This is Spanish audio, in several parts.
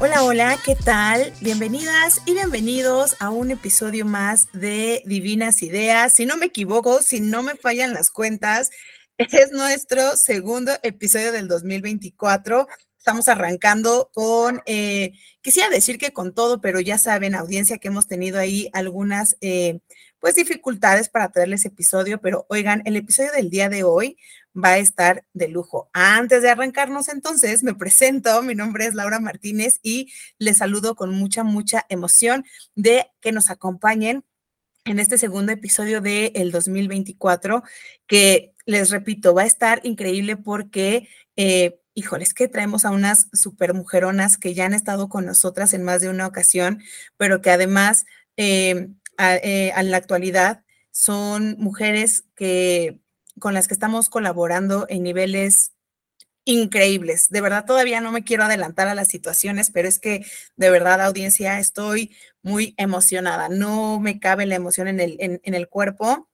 Hola, hola, ¿qué tal? Bienvenidas y bienvenidos a un episodio más de Divinas Ideas. Si no me equivoco, si no me fallan las cuentas, es nuestro segundo episodio del 2024. Estamos arrancando con, eh, quisiera decir que con todo, pero ya saben, audiencia, que hemos tenido ahí algunas, eh, pues, dificultades para traerles episodio, pero oigan, el episodio del día de hoy va a estar de lujo. Antes de arrancarnos, entonces, me presento, mi nombre es Laura Martínez y les saludo con mucha, mucha emoción de que nos acompañen en este segundo episodio del el 2024, que les repito, va a estar increíble porque, eh, que traemos a unas super mujeronas que ya han estado con nosotras en más de una ocasión, pero que además, eh, eh, en la actualidad, son mujeres que con las que estamos colaborando en niveles increíbles. De verdad, todavía no me quiero adelantar a las situaciones, pero es que de verdad, audiencia, estoy muy emocionada. No me cabe la emoción en el, en el cuerpo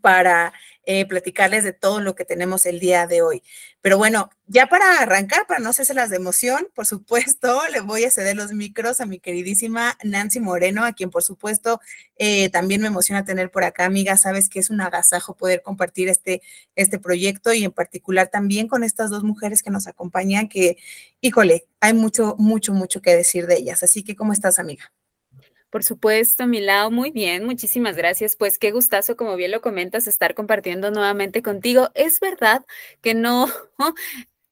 para eh, platicarles de todo lo que tenemos el día de hoy. Pero bueno, ya para arrancar, para no hacerse las de emoción, por supuesto, le voy a ceder los micros a mi queridísima Nancy Moreno, a quien por supuesto eh, también me emociona tener por acá, amiga. Sabes que es un agasajo poder compartir este, este proyecto y en particular también con estas dos mujeres que nos acompañan, que, híjole, hay mucho, mucho, mucho que decir de ellas. Así que, ¿cómo estás, amiga? Por supuesto, Milao, muy bien, muchísimas gracias. Pues qué gustazo, como bien lo comentas, estar compartiendo nuevamente contigo. Es verdad que no,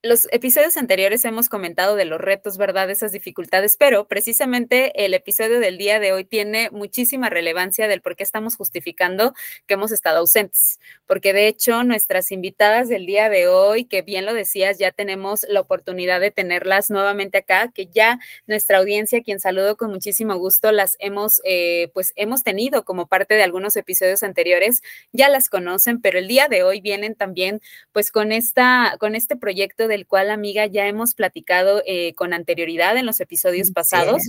los episodios anteriores hemos comentado de los retos, ¿verdad? Esas dificultades, pero precisamente el episodio del día de hoy tiene muchísima relevancia del por qué estamos justificando que hemos estado ausentes, porque de hecho nuestras invitadas del día de hoy, que bien lo decías, ya tenemos la oportunidad de tenerlas nuevamente acá, que ya nuestra audiencia, quien saludo con muchísimo gusto, las hemos, eh, pues hemos tenido como parte de algunos episodios anteriores, ya las conocen, pero el día de hoy vienen también pues con esta, con este proyecto del cual, amiga, ya hemos platicado eh, con anterioridad en los episodios pasados.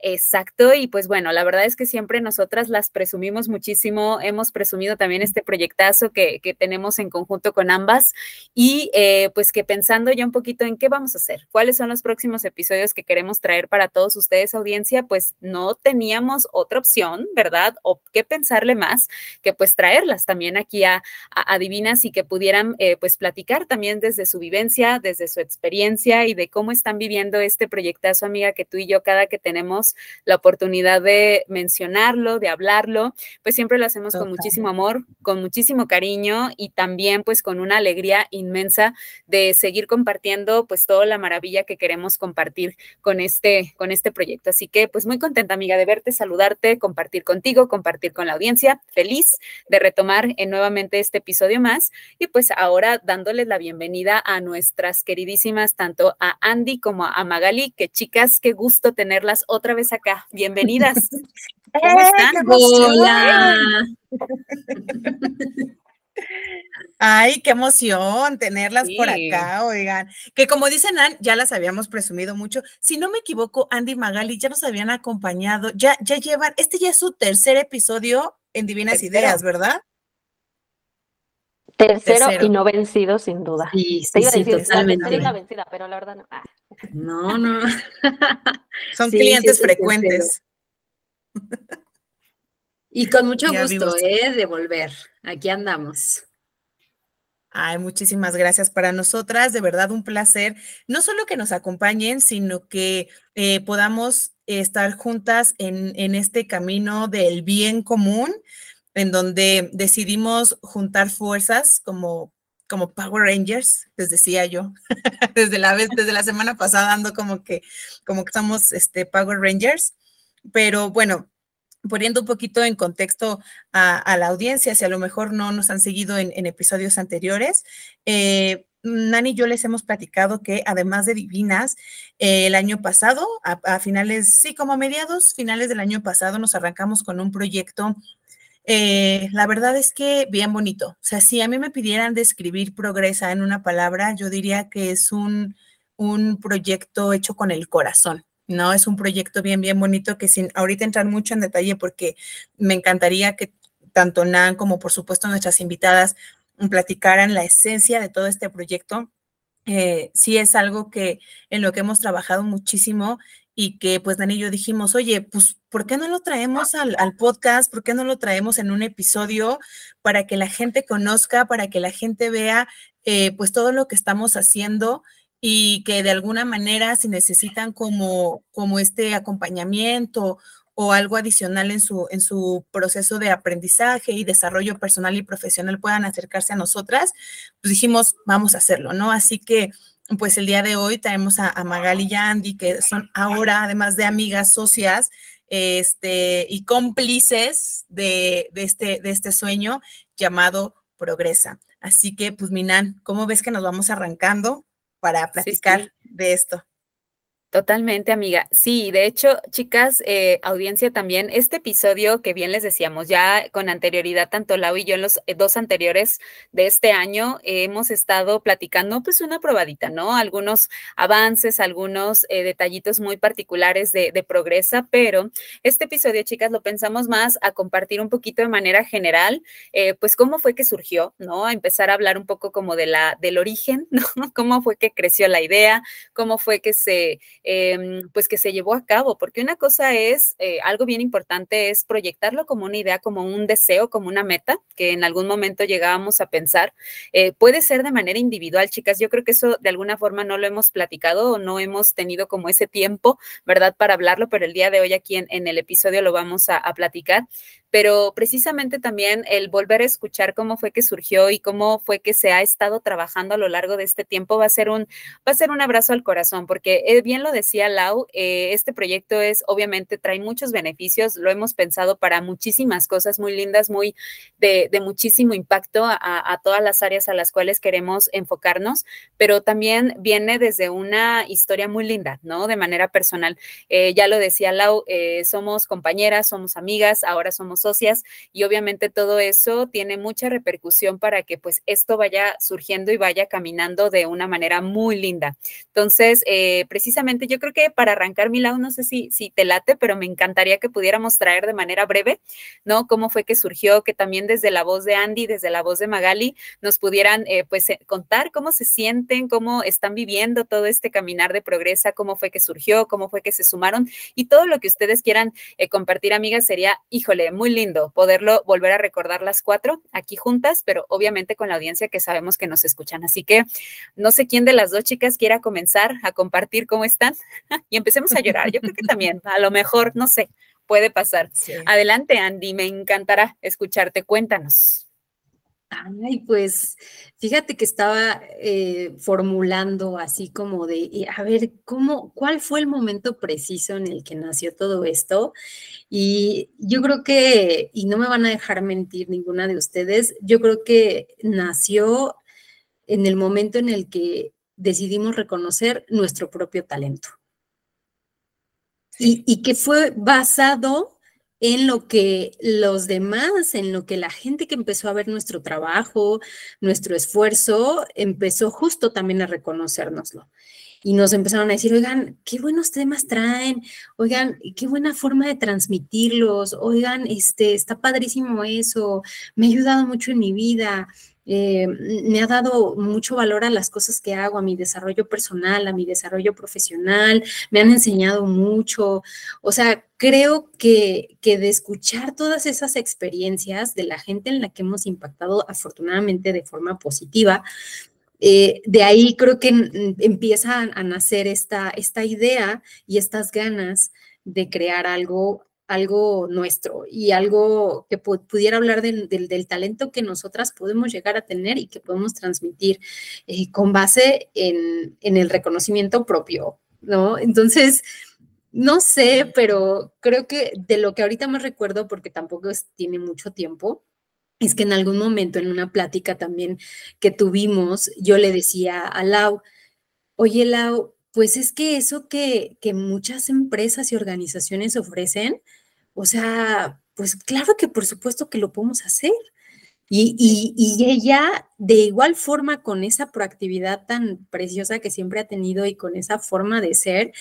Exacto, y pues bueno, la verdad es que siempre nosotras las presumimos muchísimo, hemos presumido también este proyectazo que, tenemos en conjunto con ambas y eh, pues que pensando ya un poquito en qué vamos a hacer, cuáles son los próximos episodios que queremos traer para todos ustedes, audiencia, pues no teníamos otra opción, ¿verdad? O qué pensarle más que pues traerlas también aquí a, a, Divinas y que pudieran eh, pues platicar también desde su vivencia, desde su experiencia y de cómo están viviendo este proyectazo, amiga, que tú y yo cada que tenemos la oportunidad de mencionarlo, de hablarlo, pues siempre lo hacemos con muchísimo amor, con muchísimo cariño y también pues con una alegría inmensa de seguir compartiendo pues toda la maravilla que queremos compartir con este, con este proyecto. Así que pues muy contenta amiga de verte, saludarte, compartir contigo, compartir con la audiencia, feliz de retomar en nuevamente este episodio más y pues ahora dándoles la bienvenida a nuestras queridísimas, tanto a Andy como a Magali, que chicas, qué gusto tenerlas otra vez acá. Bienvenidas. ¿Cómo ¡Eh, están? Hola. Ay, qué emoción tenerlas por acá, oigan. Que como dicen, Ann, ya las habíamos presumido mucho. Si no me equivoco, Andy y Magali ya nos habían acompañado, ya, ya llevan, este ya es su tercer episodio en Divinas Ideas, ¿verdad? Tercero, y no vencido, sin duda. Sí, sí, sí totalmente. La vencida, pero la verdad no. Ah. No, no. Son clientes frecuentes. Y con mucho gusto, ¿eh? De volver. Aquí andamos. Ay, muchísimas gracias para nosotras, de verdad un placer, no solo que nos acompañen, sino que eh, podamos estar juntas en, en este camino del bien común, en donde decidimos juntar fuerzas como, como Power Rangers, les decía yo, desde la vez, desde la semana pasada ando como que, como que somos este, Power Rangers, pero bueno, poniendo un poquito en contexto a, la audiencia, si a lo mejor no nos han seguido en, episodios anteriores, eh, Nani y yo les hemos platicado que además de Divinas, eh, el año pasado, a, a, finales, sí, como a mediados, finales del año pasado, nos arrancamos con un proyecto eh, la verdad es que bien bonito. O sea, si a mí me pidieran describir Progresa en una palabra, yo diría que es un, un proyecto hecho con el corazón. ¿no? Es un proyecto bien, bien bonito que sin ahorita entrar mucho en detalle porque me encantaría que tanto Nan como por supuesto nuestras invitadas platicaran la esencia de todo este proyecto. Eh, sí es algo que en lo que hemos trabajado muchísimo y que pues Dani y yo dijimos, oye, pues, ¿por qué no lo traemos al, podcast? ¿Por qué no lo traemos en un episodio para que la gente conozca, para que la gente vea eh, pues todo lo que estamos haciendo y que de alguna manera si necesitan como, como este acompañamiento o algo adicional en su, en su proceso de aprendizaje y desarrollo personal y profesional puedan acercarse a nosotras, pues dijimos, vamos a hacerlo, ¿no? Así que pues el día de hoy traemos a, Magali y Andy, que son ahora, además de amigas socias, este, y cómplices de, este, de este sueño llamado Progresa. Así que, pues, Minan, ¿cómo ves que nos vamos arrancando para platicar de esto? Totalmente, amiga. Sí, de hecho, chicas, eh, audiencia también, este episodio que bien les decíamos, ya con anterioridad, tanto Lau y yo en los eh, dos anteriores de este año hemos estado platicando pues una probadita, ¿no? Algunos avances, algunos eh, detallitos muy particulares de, de, Progresa, pero este episodio, chicas, lo pensamos más a compartir un poquito de manera general, pues cómo fue que surgió, ¿no? A empezar a hablar un poco como de la, del origen, ¿no? Cómo fue que creció la idea, cómo fue que se Em, pues que se llevó a cabo, porque una cosa es, eh, algo bien importante es proyectarlo como una idea, como un deseo, como una meta, que en algún momento llegábamos a pensar. Eh, puede ser de manera individual, chicas, yo creo que eso de alguna forma no lo hemos platicado o no hemos tenido como ese tiempo, ¿verdad? Para hablarlo, pero el día de hoy aquí en, el episodio lo vamos a platicar pero precisamente también el volver a escuchar cómo fue que surgió y cómo fue que se ha estado trabajando a lo largo de este tiempo va a ser un, va a ser un abrazo al corazón, porque eh, bien lo decía Lau, eh, este proyecto es, obviamente, trae muchos beneficios, lo hemos pensado para muchísimas cosas muy lindas, muy de, muchísimo impacto a, todas las áreas a las cuales queremos enfocarnos, pero también viene desde una historia muy linda, ¿no? De manera personal. Eh, ya lo decía Lau, somos compañeras, somos amigas, ahora somos socias y obviamente todo eso tiene mucha repercusión para que pues esto vaya surgiendo y vaya caminando de una manera muy linda. Entonces, eh, yo creo que para arrancar mi lado, no sé si, si te late, pero me encantaría que pudiéramos traer de manera breve, ¿no? Cómo fue que surgió, que también desde la voz de Andy, desde la voz de Magali, nos pudieran eh, pues eh, contar cómo se sienten, cómo están viviendo todo este caminar de progresa, cómo fue que surgió, cómo fue que se sumaron y todo lo que ustedes quieran compartir, amigas, sería, híjole, muy lindo poderlo volver a recordar las cuatro aquí juntas, pero obviamente con la audiencia que sabemos que nos escuchan. Así que no sé quién de las dos chicas quiera comenzar a compartir cómo están y empecemos a llorar. Yo creo que también, a lo mejor, no sé, puede pasar. Adelante, Andy, me encantará escucharte. Cuéntanos. Ay, pues fíjate que estaba eh, formulando así como de, a ver, ¿cómo, cuál fue el momento preciso en el que nació todo esto? Y yo creo que, y no me van a dejar mentir ninguna de ustedes, yo creo que nació en el momento en el que decidimos reconocer nuestro propio talento. Y, y que fue basado en lo que los demás, en lo que la gente que empezó a ver nuestro trabajo, nuestro esfuerzo, empezó justo también a reconocérnoslo. Y nos empezaron a decir, oigan, qué buenos temas traen, oigan, qué buena forma de transmitirlos, oigan, este, está padrísimo eso, me ha ayudado mucho en mi vida, eh, me ha dado mucho valor a las cosas que hago, a mi desarrollo personal, a mi desarrollo profesional, me han enseñado mucho. O sea, creo que, que de escuchar todas esas experiencias de la gente en la que hemos impactado afortunadamente de forma positiva, eh, de ahí creo que empieza a nacer esta, esta idea y estas ganas de crear algo algo nuestro y algo que pudiera hablar del, talento que nosotras podemos llegar a tener y que podemos transmitir eh, con base en, el reconocimiento propio, ¿no? Entonces, no sé, pero creo que de lo que ahorita me recuerdo, porque tampoco tiene mucho tiempo, es que en algún momento en una plática también que tuvimos, yo le decía a Lau, oye Lau, pues es que eso que, que muchas empresas y organizaciones ofrecen, o sea, pues claro que por supuesto que lo podemos hacer. Y, y, ella, de igual forma, con esa proactividad tan preciosa que siempre ha tenido y con esa forma de ser,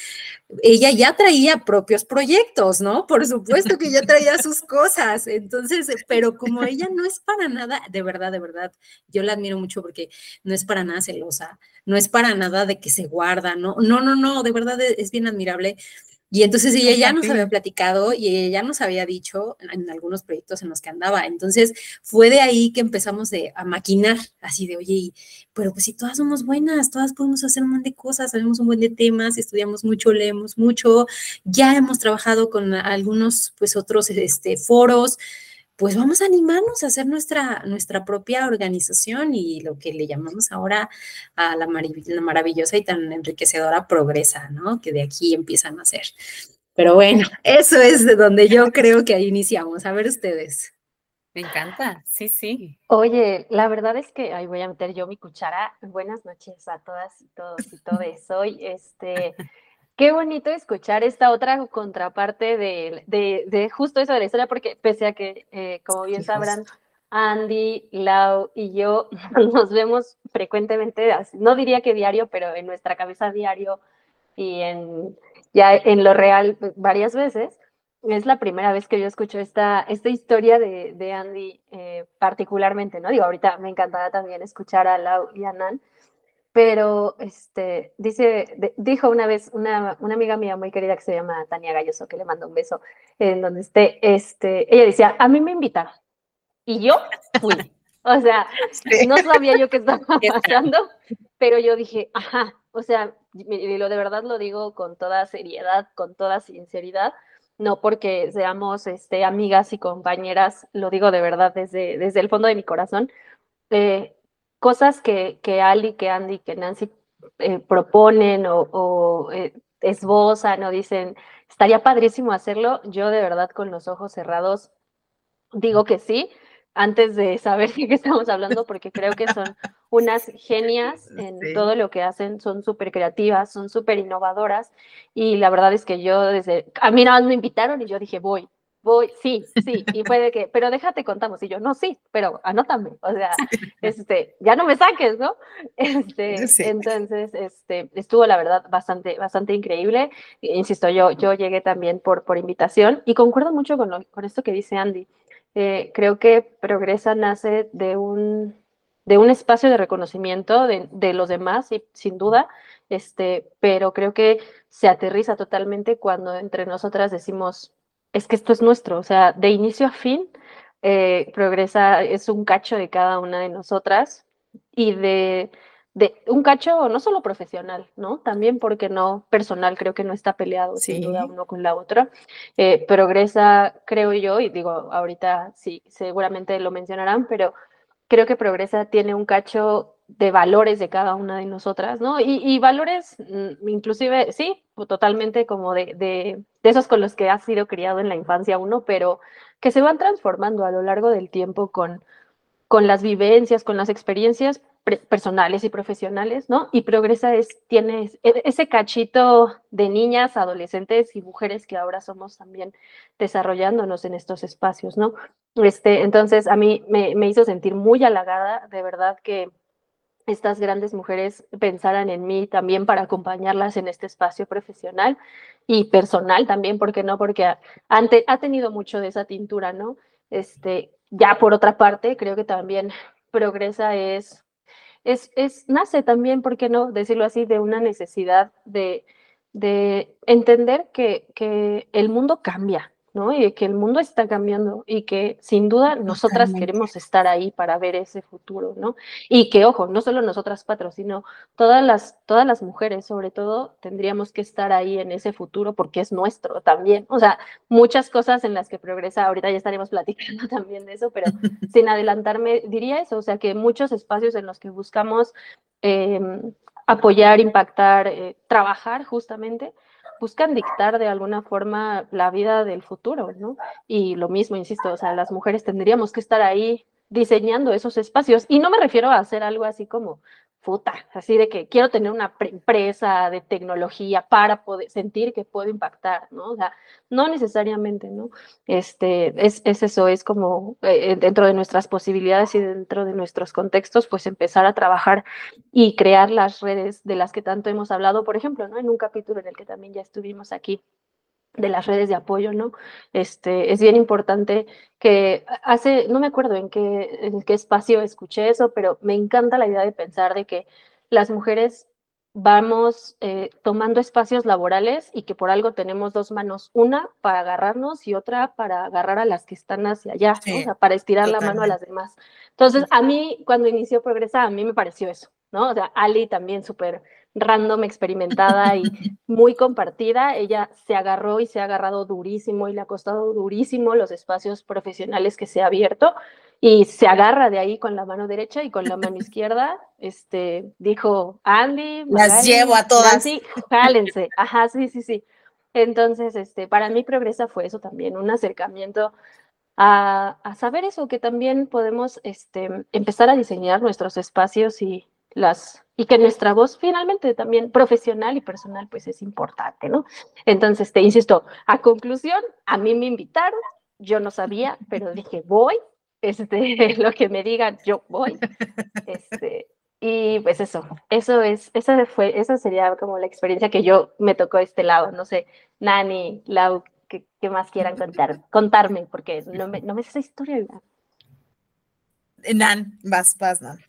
ella ya traía propios proyectos, ¿no? Por supuesto que ya traía sus cosas. Entonces, pero como ella no es para nada, de verdad, de verdad, yo la admiro mucho porque no es para nada celosa, no es para nada de que se guarda, ¿no? No, no, no, de verdad es bien admirable. Y entonces ella ya nos había platicado y ella ya nos había dicho en, algunos proyectos en los que andaba. Entonces fue de ahí que empezamos a maquinar, así de, oye, pero pues si todas somos buenas, todas podemos hacer un montón de cosas, sabemos un buen de temas, estudiamos mucho, leemos mucho, ya hemos trabajado con algunos, pues otros este, foros pues vamos a animarnos a hacer nuestra, nuestra propia organización y lo que le llamamos ahora a la, maravillosa y tan enriquecedora progresa, ¿no? Que de aquí empiezan a hacer. Pero bueno, eso es de donde yo creo que ahí iniciamos. A ver ustedes. Me encanta, sí, sí. Oye, la verdad es que ahí voy a meter yo mi cuchara. Buenas noches a todas y todos y todes. Soy este Qué bonito escuchar esta otra contraparte de, de, justo eso de la historia, porque pese a que, eh, como bien sabrán, Andy, Lau y yo nos vemos frecuentemente, no diría que diario, pero en nuestra cabeza diario y en, ya en lo real varias veces. Es la primera vez que yo escucho esta, esta historia de, de Andy eh, particularmente, ¿no? Digo, ahorita me encantará también escuchar a Lau y a Nan, pero este, dice, dijo una vez una, una, amiga mía muy querida que se llama Tania Galloso, que le mando un beso, en donde esté, este, ella decía, a mí me invitaron y yo fui. O sea, no sabía yo qué estaba pasando, pero yo dije, ajá, o sea, y lo de verdad lo digo con toda seriedad, con toda sinceridad, no porque seamos este, amigas y compañeras, lo digo de verdad desde, desde el fondo de mi corazón. Eh, cosas que, que Ali, que Andy, que Nancy eh, proponen o, eh, esbozan o dicen, estaría padrísimo hacerlo, yo de verdad con los ojos cerrados digo que sí, antes de saber de qué estamos hablando, porque creo que son unas genias en todo lo que hacen, son súper creativas, son súper innovadoras, y la verdad es que yo desde, a mí nada más me invitaron y yo dije, voy, voy, sí, sí, y puede que, pero déjate contamos, y yo, no, sí, pero anótame, o sea, este, ya no me saques, ¿no? Este, entonces, este, estuvo la verdad bastante, bastante increíble, insisto, yo, yo llegué también por, por invitación, y concuerdo mucho con, con esto que dice Andy, eh, creo que Progresa nace de un, de un espacio de reconocimiento de, de los demás, y sin duda, este, pero creo que se aterriza totalmente cuando entre nosotras decimos, es que esto es nuestro, o sea, de inicio a fin, eh, Progresa es un cacho de cada una de nosotras y de, de, un cacho no solo profesional, ¿no? También porque no personal, creo que no está peleado sin duda uno con la otra. Eh, progresa, creo yo, y digo, ahorita sí, seguramente lo mencionarán, pero creo que Progresa tiene un cacho de valores de cada una de nosotras, ¿no? Y, valores, mm, inclusive, sí, totalmente como de, de, esos con los que ha sido criado en la infancia uno, pero que se van transformando a lo largo del tiempo con, con las vivencias, con las experiencias personales y profesionales, ¿no? Y Progresa es, tiene e, ese cachito de niñas, adolescentes y mujeres que ahora somos también desarrollándonos en estos espacios, ¿no? Este, entonces, a mí me, me hizo sentir muy halagada, de verdad que estas grandes mujeres pensaran en mí también para acompañarlas en este espacio profesional y personal también, ¿por qué no? Porque ha, ha tenido mucho de esa tintura, ¿no? Este, ya por otra parte, creo que también progresa es, es, es nace también, ¿por qué no? Decirlo así, de una necesidad de, de entender que, que el mundo cambia, ¿no? Y que el mundo está cambiando y que sin duda nosotras queremos estar ahí para ver ese futuro, ¿no? Y que, ojo, no solo nosotras cuatro, sino todas las, todas las mujeres, sobre todo, tendríamos que estar ahí en ese futuro porque es nuestro también. O sea, muchas cosas en las que progresa, ahorita ya estaremos platicando también de eso, pero sin adelantarme, diría eso, o sea, que muchos espacios en los que buscamos em, apoyar, impactar, eh, trabajar justamente, buscan dictar de alguna forma la vida del futuro, ¿no? Y lo mismo, insisto, o sea, las mujeres tendríamos que estar ahí diseñando esos espacios. Y no me refiero a hacer algo así como así de que quiero tener una empresa de tecnología para poder sentir que puedo impactar, ¿no? O sea, no necesariamente, ¿no? Este, es, es eso, es como eh, dentro de nuestras posibilidades y dentro de nuestros contextos, pues empezar a trabajar y crear las redes de las que tanto hemos hablado, por ejemplo, ¿no? En un capítulo en el que también ya estuvimos aquí de las redes de apoyo, ¿no? Este, es bien importante que hace, no me acuerdo en qué, en qué espacio escuché eso, pero me encanta la idea de pensar de que las mujeres vamos eh, tomando espacios laborales y que por algo tenemos dos manos, una para agarrarnos y otra para agarrar a las que están hacia allá, o sea, para estirar la mano a las demás. Entonces, a mí, cuando inició Progresa, a mí me pareció eso, ¿no? O sea, Ali también súper random, experimentada y muy compartida. Ella se agarró y se ha agarrado durísimo y le ha costado durísimo los espacios profesionales que se ha abierto y se agarra de ahí con la mano derecha y con la mano izquierda. Este dijo Andy, las llevo a todas. Sí, jálense. Ajá, sí, sí, sí. Entonces, este, para mí Progresa fue eso también, un acercamiento a, a saber eso, que también podemos este, empezar a diseñar nuestros espacios y las y que nuestra voz finalmente también profesional y personal pues es importante, ¿no? Entonces, te insisto, a conclusión, a mí me invitaron, yo no sabía, pero dije, voy, este, lo que me digan, yo voy. Este, y pues eso, eso es, esa fue, esa sería como la experiencia que yo me tocó este lado, no sé, Nani, Lau, ¿qué, más quieran contar, contarme? Porque no me, no me sé esa historia. Nan, vas, vas, Nan.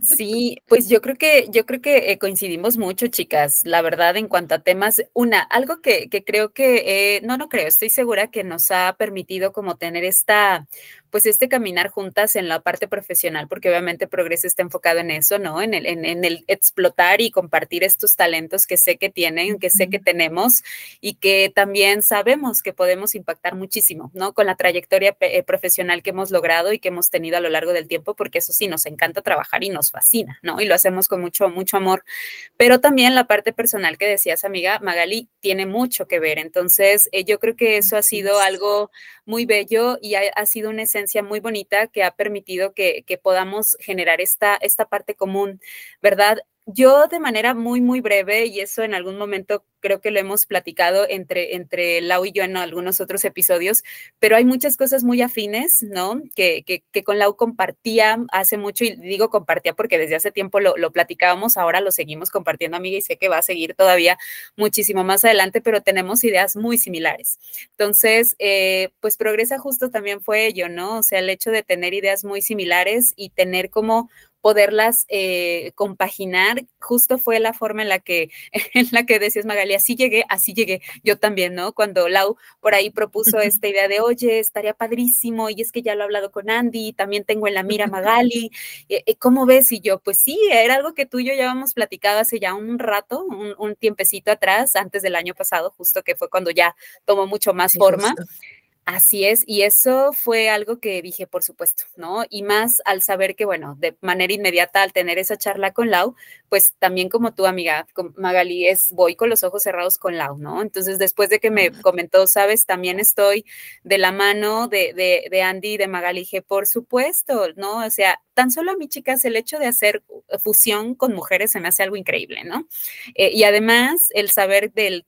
Sí, pues yo creo que, yo creo que eh, coincidimos mucho, chicas, la verdad, en cuanto a temas. Una, algo que, que creo que, eh, no, no creo, estoy segura que nos ha permitido como tener esta pues este caminar juntas en la parte profesional, porque obviamente Progreso está enfocado en eso, ¿no? En el, en, el explotar y compartir estos talentos que sé que tienen, que sé que tenemos y que también sabemos que podemos impactar muchísimo, ¿no? Con la trayectoria eh, profesional que hemos logrado y que hemos tenido a lo largo del tiempo, porque eso sí, nos encanta trabajar y nos fascina, ¿no? Y lo hacemos con mucho, mucho amor. Pero también la parte personal que decías, amiga Magali, tiene mucho que ver. Entonces, eh, yo creo que eso ha sido algo muy bello y ha, ha sido una esencia muy bonita que ha permitido que, que podamos generar esta, esta parte común, ¿verdad? Yo de manera muy, muy breve, y eso en algún momento creo que lo hemos platicado entre, entre Lau y yo en algunos otros episodios, pero hay muchas cosas muy afines, ¿no? Que, que, que con Lau compartía hace mucho, y digo compartía porque desde hace tiempo lo, platicábamos, ahora lo seguimos compartiendo, amiga, y sé que va a seguir todavía muchísimo más adelante, pero tenemos ideas muy similares. Entonces, eh, pues Progresa justo también fue ello, ¿no? O sea, el hecho de tener ideas muy similares y tener como poderlas eh, compaginar, justo fue la forma en la que, en la que decías, Magali, así llegué, así llegué, yo también, ¿no? Cuando Lau por ahí propuso esta idea de, oye, estaría padrísimo, y es que ya lo he hablado con Andy, también tengo en la mira Magali, ¿cómo ves? Y yo, pues sí, era algo que tú y yo ya habíamos platicado hace ya un rato, un, un tiempecito atrás, antes del año pasado, justo que fue cuando ya tomó mucho más forma. Así es, y eso fue algo que dije, por supuesto, ¿no? Y más al saber que, bueno, de manera inmediata al tener esa charla con Lau, pues también como tu amiga Magali es, voy con los ojos cerrados con Lau, ¿no? Entonces, después de que me comentó, sabes, también estoy de la mano de, de, de Andy y de Magali, dije, por supuesto, ¿no? O sea, tan solo a mí, chicas, el hecho de hacer fusión con mujeres se me hace algo increíble, ¿no? Eh, y además, el saber del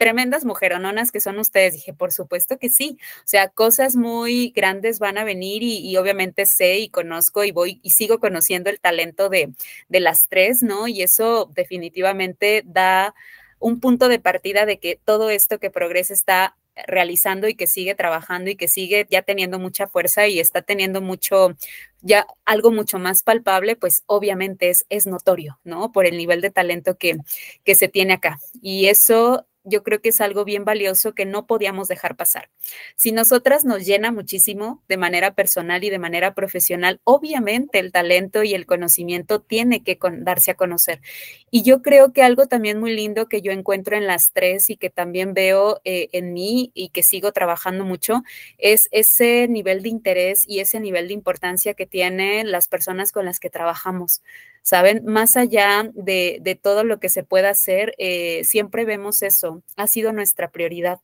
tremendas mujerononas que son ustedes. Dije, por supuesto que sí. O sea, cosas muy grandes van a venir y, obviamente sé y conozco y voy y sigo conociendo el talento de, de las tres, ¿no? Y eso definitivamente da un punto de partida de que todo esto que Progresa está realizando y que sigue trabajando y que sigue ya teniendo mucha fuerza y está teniendo mucho, ya algo mucho más palpable, pues obviamente es, es notorio, ¿no? Por el nivel de talento que, que se tiene acá. Y eso yo creo que es algo bien valioso que no podíamos dejar pasar. Si nosotras nos llena muchísimo de manera personal y de manera profesional, obviamente el talento y el conocimiento tiene que darse a conocer. Y yo creo que algo también muy lindo que yo encuentro en las tres y que también veo eh, en mí y que sigo trabajando mucho es ese nivel de interés y ese nivel de importancia que tienen las personas con las que trabajamos. ¿Saben? Más allá de, todo lo que se pueda hacer, eh, siempre vemos eso, ha sido nuestra prioridad.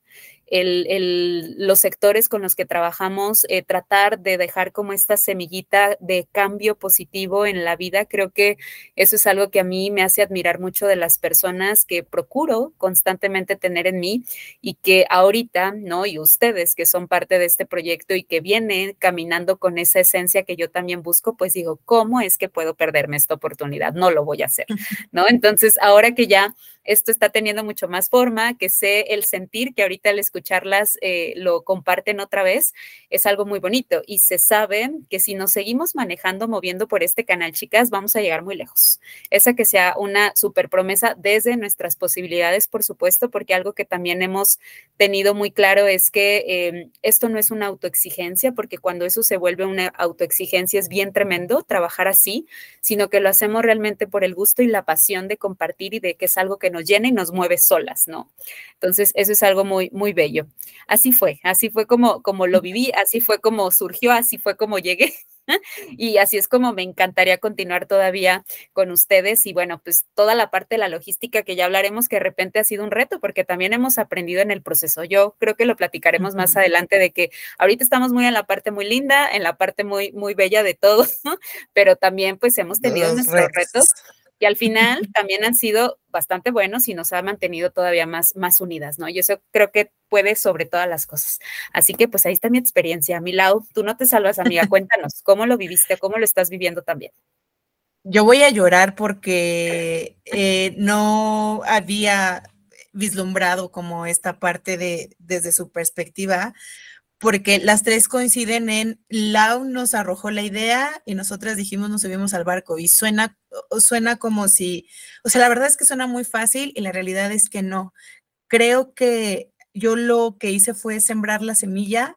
Los sectores con los que trabajamos, eh, tratar de dejar como esta semillita de cambio positivo en la vida. Creo que eso es algo que a mí me hace admirar mucho de las personas que procuro constantemente tener en mí y que ahorita, ¿no? Y ustedes que son parte de este proyecto y que vienen caminando con esa esencia que yo también busco, pues digo, ¿cómo es que puedo perderme esta oportunidad? No lo voy a hacer, ¿no? Entonces, ahora que ya esto está teniendo mucho más forma, que sé el sentir, que ahorita al escucharlas eh, lo comparten otra vez, es algo muy bonito. Y se sabe que si nos seguimos manejando, moviendo por este canal, chicas, vamos a llegar muy lejos. Esa que sea una super promesa desde nuestras posibilidades, por supuesto, porque algo que también hemos tenido muy claro es que em, esto no es una autoexigencia, porque cuando eso se vuelve una autoexigencia es bien tremendo trabajar así, sino que lo hacemos realmente por el gusto y la pasión de compartir y de que es algo que nos llena y nos mueve solas, ¿no? Entonces, eso es algo muy, muy bello. Así fue, así fue como, como lo viví, así fue como surgió, así fue como llegué. Y así es como me encantaría continuar todavía con ustedes. Y bueno, pues toda la parte de la logística que ya hablaremos, que de repente ha sido un reto, porque también hemos aprendido en el proceso. Yo creo que lo platicaremos más adelante de que ahorita estamos muy en la parte muy linda, en la parte muy, muy bella de todo, pero también pues hemos tenido nuestros retos y al final también han sido bastante buenos y nos ha mantenido todavía más, más unidas, ¿no? Y eso creo que puede sobre todas las cosas. Así que pues ahí está mi experiencia. Milau, tú no te salvas, amiga, cuéntanos, ¿cómo lo viviste? ¿Cómo lo estás viviendo también? Yo voy a llorar porque eh, no había vislumbrado como esta parte de desde su perspectiva, porque las tres coinciden en Lau nos arrojó la idea y nosotras dijimos nos subimos al barco y suena, suena como si, o sea, la verdad es que suena muy fácil y la realidad es que no. Creo que yo lo que hice fue sembrar la semilla,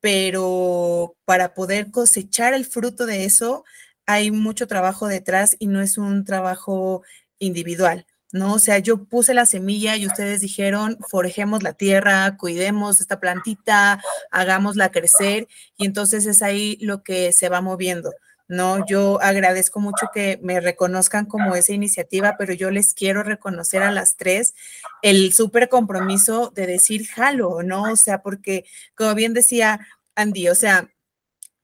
pero para poder cosechar el fruto de eso hay mucho trabajo detrás y no es un trabajo individual. ¿No? O sea, yo puse la semilla y ustedes dijeron, forjemos la tierra, cuidemos esta plantita, hagámosla crecer y entonces es ahí lo que se va moviendo. No, yo agradezco mucho que me reconozcan como esa iniciativa, pero yo les quiero reconocer a las tres el súper compromiso de decir jalo, ¿no? O sea, porque como bien decía Andy, o sea,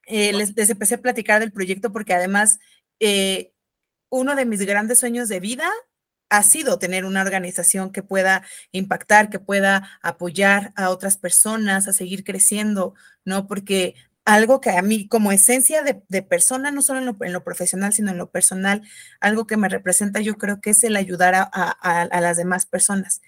eh, les, empecé a platicar del proyecto porque además eh, uno de mis grandes sueños de vida ha sido tener una organización que pueda impactar, que pueda apoyar a otras personas a seguir creciendo, ¿no? Porque algo que a mí como esencia de, persona, no solo en lo, profesional, sino en lo personal, algo que me representa yo creo que es el ayudar a, las demás personas.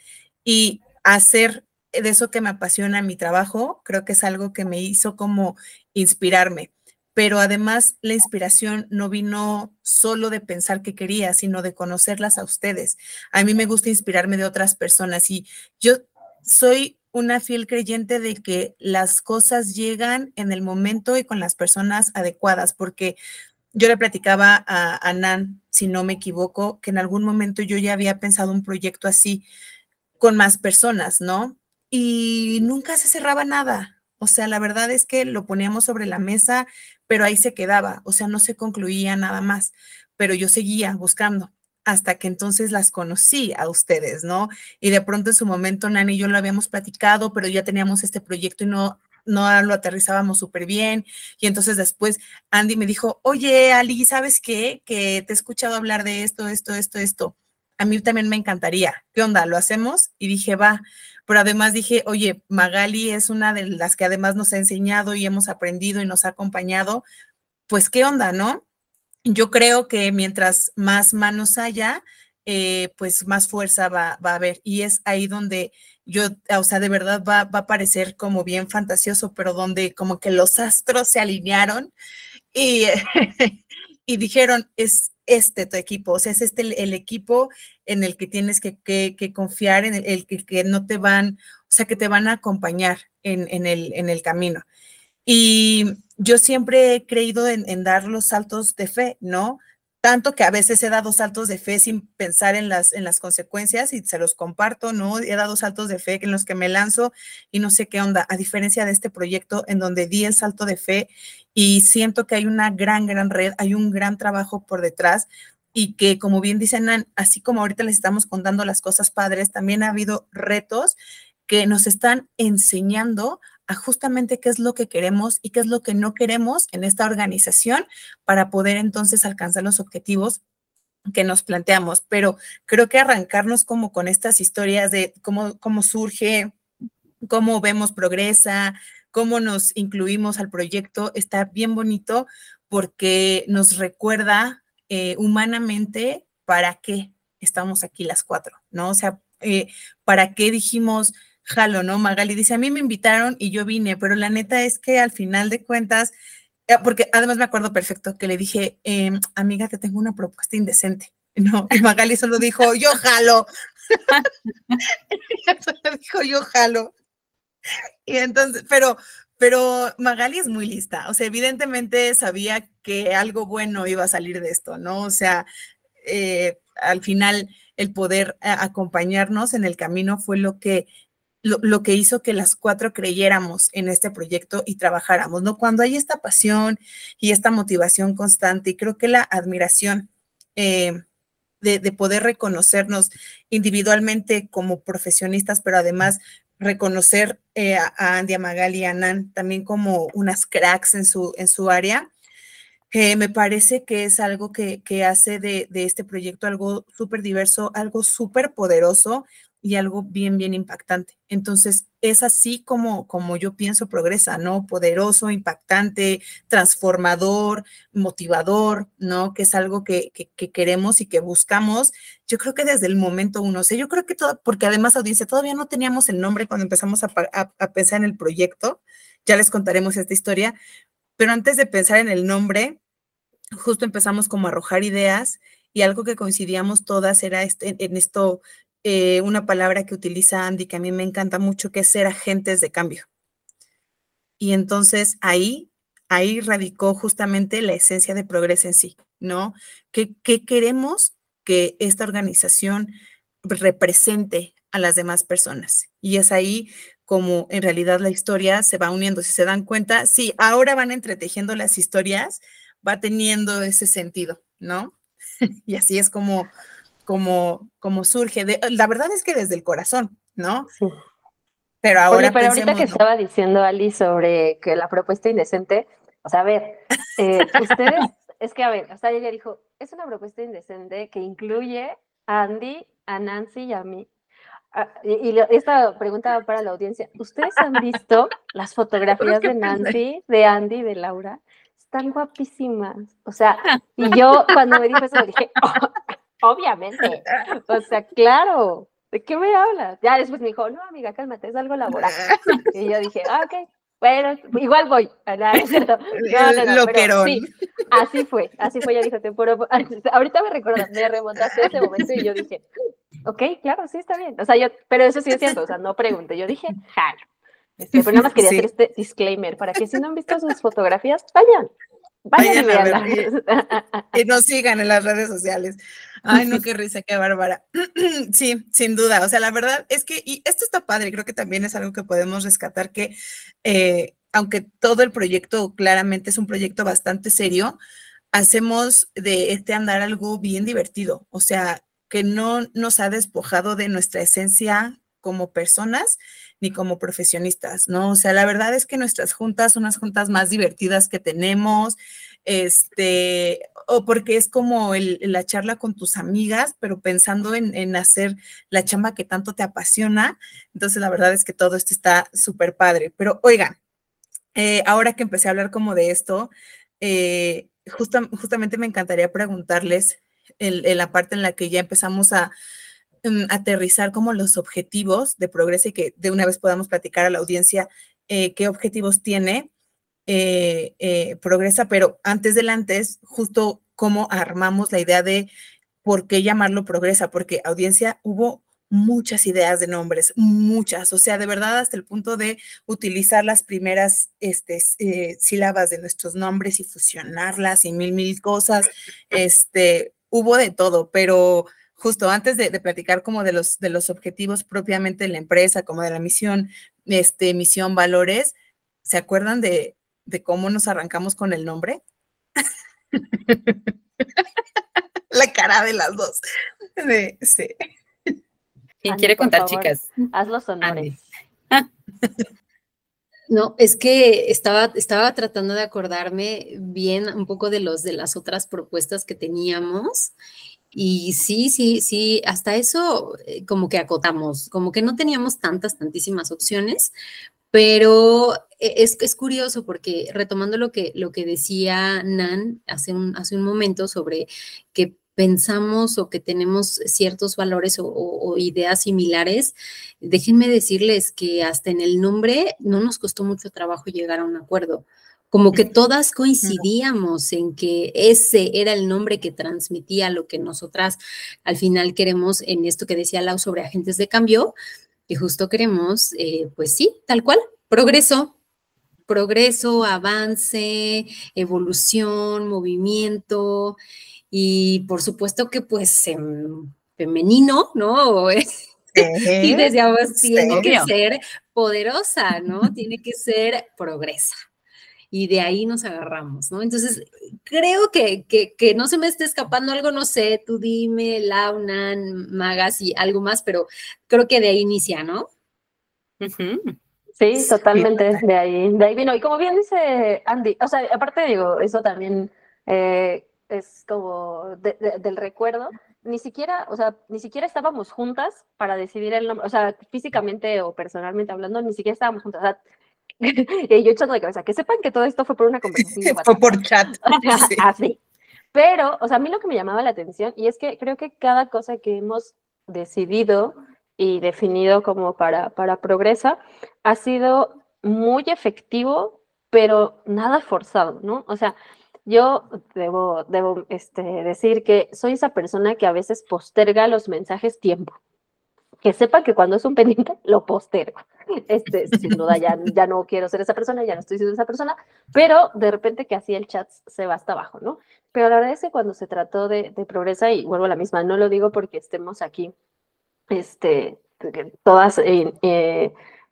Y hacer de eso que me apasiona mi trabajo, creo que es algo que me hizo como inspirarme pero además la inspiración no vino solo de pensar que quería, sino de conocerlas a ustedes. A mí me gusta inspirarme de otras personas y yo soy una fiel creyente de que las cosas llegan en el momento y con las personas adecuadas, porque yo le platicaba a, a Nan, si no me equivoco, que en algún momento yo ya había pensado un proyecto así con más personas, ¿no? Y nunca se cerraba nada. O sea, la verdad es que lo poníamos sobre la mesa, pero ahí se quedaba, o sea, no se concluía nada más, pero yo seguía buscando hasta que entonces las conocí a ustedes, ¿no? Y de pronto en su momento Nani y yo lo habíamos platicado, pero ya teníamos este proyecto y no no lo aterrizábamos súper bien. Y entonces después Andy me dijo, oye, Ali, ¿sabes qué? Que te he escuchado hablar de esto, esto, esto, esto. A mí también me encantaría. ¿Qué onda? ¿Lo hacemos? Y dije, va pero además dije, oye, Magali es una de las que además nos ha enseñado y hemos aprendido y nos ha acompañado, pues qué onda, ¿no? Yo creo que mientras más manos haya, eh, pues más fuerza va, a haber. Y es ahí donde yo, o sea, de verdad va, va, a parecer como bien fantasioso, pero donde como que los astros se alinearon y, y dijeron, es este tu equipo, o sea, es este el, equipo en el que tienes que, confiar, en el, que, no te van, o sea, que te van a acompañar en, el, camino. Y yo siempre he creído en, dar los saltos de fe, ¿no? Tanto que a veces he dado saltos de fe sin pensar en las, en las consecuencias y se los comparto, ¿no? He dado saltos de fe en los que me lanzo y no sé qué onda, a diferencia de este proyecto en donde di el salto de fe y siento que hay una gran, gran red, hay un gran trabajo por detrás y que, como bien dicen, así como ahorita les estamos contando las cosas padres, también ha habido retos que nos están enseñando a justamente qué es lo que queremos y qué es lo que no queremos en esta organización para poder entonces alcanzar los objetivos que nos planteamos. Pero creo que arrancarnos como con estas historias de cómo, cómo surge, cómo vemos progresa, cómo nos incluimos al proyecto, está bien bonito porque nos recuerda eh, humanamente para qué estamos aquí las cuatro, ¿no? O sea, eh, para qué dijimos, jalo, ¿no? Magali dice, a mí me invitaron y yo vine, pero la neta es que al final de cuentas, eh, porque además me acuerdo perfecto que le dije, em, amiga, te tengo una propuesta indecente. No, y Magali solo dijo, yo jalo. solo dijo, yo jalo. Y entonces, pero, pero Magali es muy lista, o sea, evidentemente sabía que algo bueno iba a salir de esto, ¿no? O sea, eh, al final el poder eh, acompañarnos en el camino fue lo que lo, que hizo que las cuatro creyéramos en este proyecto y trabajáramos, ¿no? Cuando hay esta pasión y esta motivación constante, y creo que la admiración eh, de, poder reconocernos individualmente como profesionistas, pero además reconocer eh, a Andy, a Magali y a Nan también como unas cracks en su, en su área, eh, me parece que es algo que, que hace de, de, este proyecto algo súper diverso, algo súper poderoso, y algo bien, bien impactante. Entonces, es así como, como yo pienso progresa, ¿no? Poderoso, impactante, transformador, motivador, ¿no? Que es algo que, que, queremos y que buscamos. Yo creo que desde el momento uno, o sea, yo creo que todo, porque además, audiencia, todavía no teníamos el nombre cuando empezamos a, a pensar en el proyecto, ya les contaremos esta historia, pero antes de pensar en el nombre, justo empezamos como a arrojar ideas y algo que coincidíamos todas era este, en esto eh, una palabra que utiliza Andy que a mí me encanta mucho, que es ser agentes de cambio. Y entonces ahí, ahí radicó justamente la esencia de progreso en sí, ¿no? ¿Qué, queremos que esta organización represente a las demás personas? Y es ahí como en realidad la historia se va uniendo. Si se dan cuenta, sí, ahora van entretejiendo las historias, va teniendo ese sentido, ¿no? y así es como, como, como surge. De, la verdad es que desde el corazón, ¿no? Sí. Pero ahora. pero ahorita que estaba diciendo Ali sobre que la propuesta indecente, o sea, a ver, eh, ustedes, es que a ver, hasta ella dijo, es una propuesta indecente que incluye a Andy, a Nancy y a mí. Ah, y, esta pregunta va para la audiencia. ¿Ustedes han visto las fotografías de Nancy, de Andy, de Laura? Están guapísimas. O sea, y yo cuando me dijo eso dije, oh, Obviamente. O sea, claro. ¿De qué me hablas? Ya después me dijo, no, amiga, cálmate, es algo laboral. Y yo dije, ah, ok, bueno, igual voy. No, pero sí, así fue, así fue. Ya dijo, te ahorita me recuerdo, me remontaste a ese momento y yo dije, ok, claro, sí, está bien. O sea, yo, pero eso sí es cierto, o sea, no pregunte. Yo dije, jalo. Este, pero nada más quería hacer este disclaimer para que si no han visto sus fotografías, vayan, vayan, vayan y, y nos sigan en las redes sociales. Ay, no, qué risa, qué bárbara. sí, sin duda. O sea, la verdad es que, y esto está padre, creo que también es algo que podemos rescatar, que eh, aunque todo el proyecto claramente es un proyecto bastante serio, hacemos de este andar algo bien divertido. O sea, que no nos ha despojado de nuestra esencia como personas ni como profesionistas, ¿no? O sea, la verdad es que nuestras juntas son las juntas más divertidas que tenemos este, o porque es como la charla con tus amigas, pero pensando en, hacer la chamba que tanto te apasiona. Entonces, la verdad es que todo esto está súper padre. Pero oigan, eh, ahora que empecé a hablar como de esto, eh, justamente me encantaría preguntarles en, la parte en la que ya empezamos a mm, aterrizar como los objetivos de progreso y que de una vez podamos platicar a la audiencia eh, qué objetivos tiene eh, eh, progresa, pero antes del antes, justo cómo armamos la idea de por qué llamarlo progresa, porque audiencia hubo muchas ideas de nombres, muchas, o sea, de verdad hasta el punto de utilizar las primeras este, eh, sílabas de nuestros nombres y fusionarlas y mil, mil cosas, este, hubo de todo, pero justo antes de, de, platicar como de los, de los objetivos propiamente de la empresa, como de la misión, este, misión, valores, ¿se acuerdan de, de cómo nos arrancamos con el nombre? La cara de las dos. ¿Quién quiere contar, chicas? Haz los honores. No, es que estaba, estaba tratando de acordarme bien un poco de los de las otras propuestas que teníamos. Y sí, sí, sí, hasta eso eh, como que acotamos, como que no teníamos tantas, tantísimas opciones, pero es, es curioso porque retomando lo que, lo que decía Nan hace un, hace un momento sobre que pensamos o que tenemos ciertos valores o, ideas similares, déjenme decirles que hasta en el nombre no nos costó mucho trabajo llegar a un acuerdo. Como que todas coincidíamos en que ese era el nombre que transmitía lo que nosotras al final queremos en esto que decía Lau sobre agentes de cambio, que justo queremos, eh, pues sí, tal cual, progreso, progreso, avance, evolución, movimiento. Y por supuesto que pues femenino, ¿no? y decíamos, tiene que ser poderosa, ¿no? Tiene que ser progresa. Y de ahí nos agarramos, ¿no? Entonces, creo que, que, no se me esté escapando algo, no sé, tú dime, Launan, Magas y algo más, pero creo que de ahí inicia, ¿no? Sí, totalmente, de ahí, de ahí vino. Y como bien dice Andy, o sea, aparte digo, eso también eh, es como del recuerdo, ni siquiera, o sea, ni siquiera estábamos juntas para decidir el nombre, o sea, físicamente o personalmente hablando, ni siquiera estábamos juntas. O sea, y yo echando de cabeza, que sepan que todo esto fue por una conversación. fue por chat. Así. Pero, o sea, a mí lo que me llamaba la atención, y es que creo que cada cosa que hemos decidido y definido como para, para Progresa ha sido muy efectivo, pero nada forzado, ¿no? O sea, yo debo, debo este, decir que soy esa persona que a veces posterga los mensajes tiempo. Que sepa que cuando es un pendiente, lo postergo. Este, sin duda, ya, ya no quiero ser esa persona, ya no estoy siendo esa persona, pero de repente que así el chat se va hasta abajo, ¿no? Pero la verdad es que cuando se trató de, de progresa, y vuelvo a la misma, no lo digo porque estemos aquí, este, todas eh,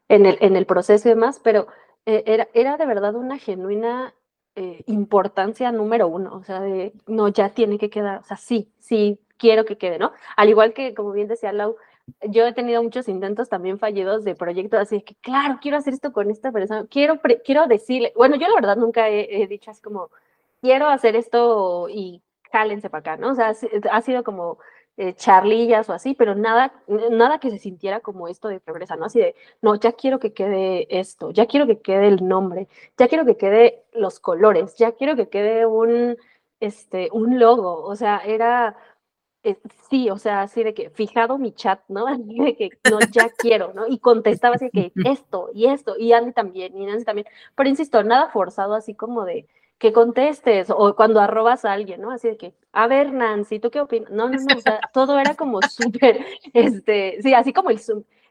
en, el, en el proceso y demás, pero eh, era, era de verdad una genuina eh, importancia número uno, o sea, de, no, ya tiene que quedar, o sea, sí, sí, quiero que quede, ¿no? Al igual que, como bien decía Lau, yo he tenido muchos intentos también fallidos de proyectos así que, claro, quiero hacer esto con esta persona, quiero, quiero decirle, bueno, yo la verdad nunca he, dicho así como, quiero hacer esto y cálense para acá, ¿no? O sea, ha sido como eh, charlillas o así, pero nada, nada que se sintiera como esto de progresa, ¿no? Así de, no, ya quiero que quede esto, ya quiero que quede el nombre, ya quiero que quede los colores, ya quiero que quede un, este, un logo, o sea, era, eh, sí, o sea, así de que fijado mi chat, ¿no? De que no, ya quiero, ¿no? Y contestaba así de que esto y esto, y Andy también, y Nancy también, pero insisto, nada forzado así como de, que contestes o cuando arrobas a alguien, ¿no? Así de que, a ver, Nancy, ¿tú qué opinas? No, no, no, o sea, todo era como súper, este, sí, así como el,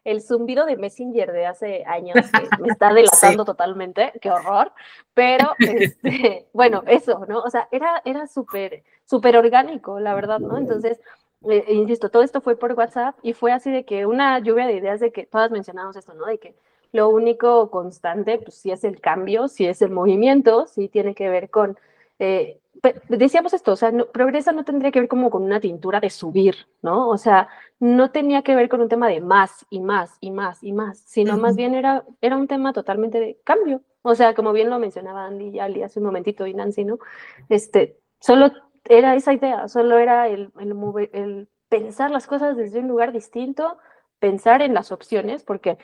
el zumbido de Messenger de hace años que me está delatando totalmente, qué horror, pero, este, bueno, eso, ¿no? O sea, era, era súper, súper orgánico, la verdad, ¿no? Entonces, eh, insisto, todo esto fue por WhatsApp y fue así de que una lluvia de ideas de que todas mencionamos esto, ¿no? De que lo único constante, pues sí es el cambio, sí es el movimiento, sí tiene que ver con, eh, decíamos esto, o sea, progresa no tendría que ver como con una tintura de subir, ¿no? O sea, no tenía que ver con un tema de más y más y más y más, sino más bien era, era un tema totalmente de cambio. O sea, como bien lo mencionaba Andy y Ali hace un momentito y Nancy, ¿no? Este, solo era esa idea, solo era el, el, el pensar las cosas desde un lugar distinto, pensar en las opciones, porque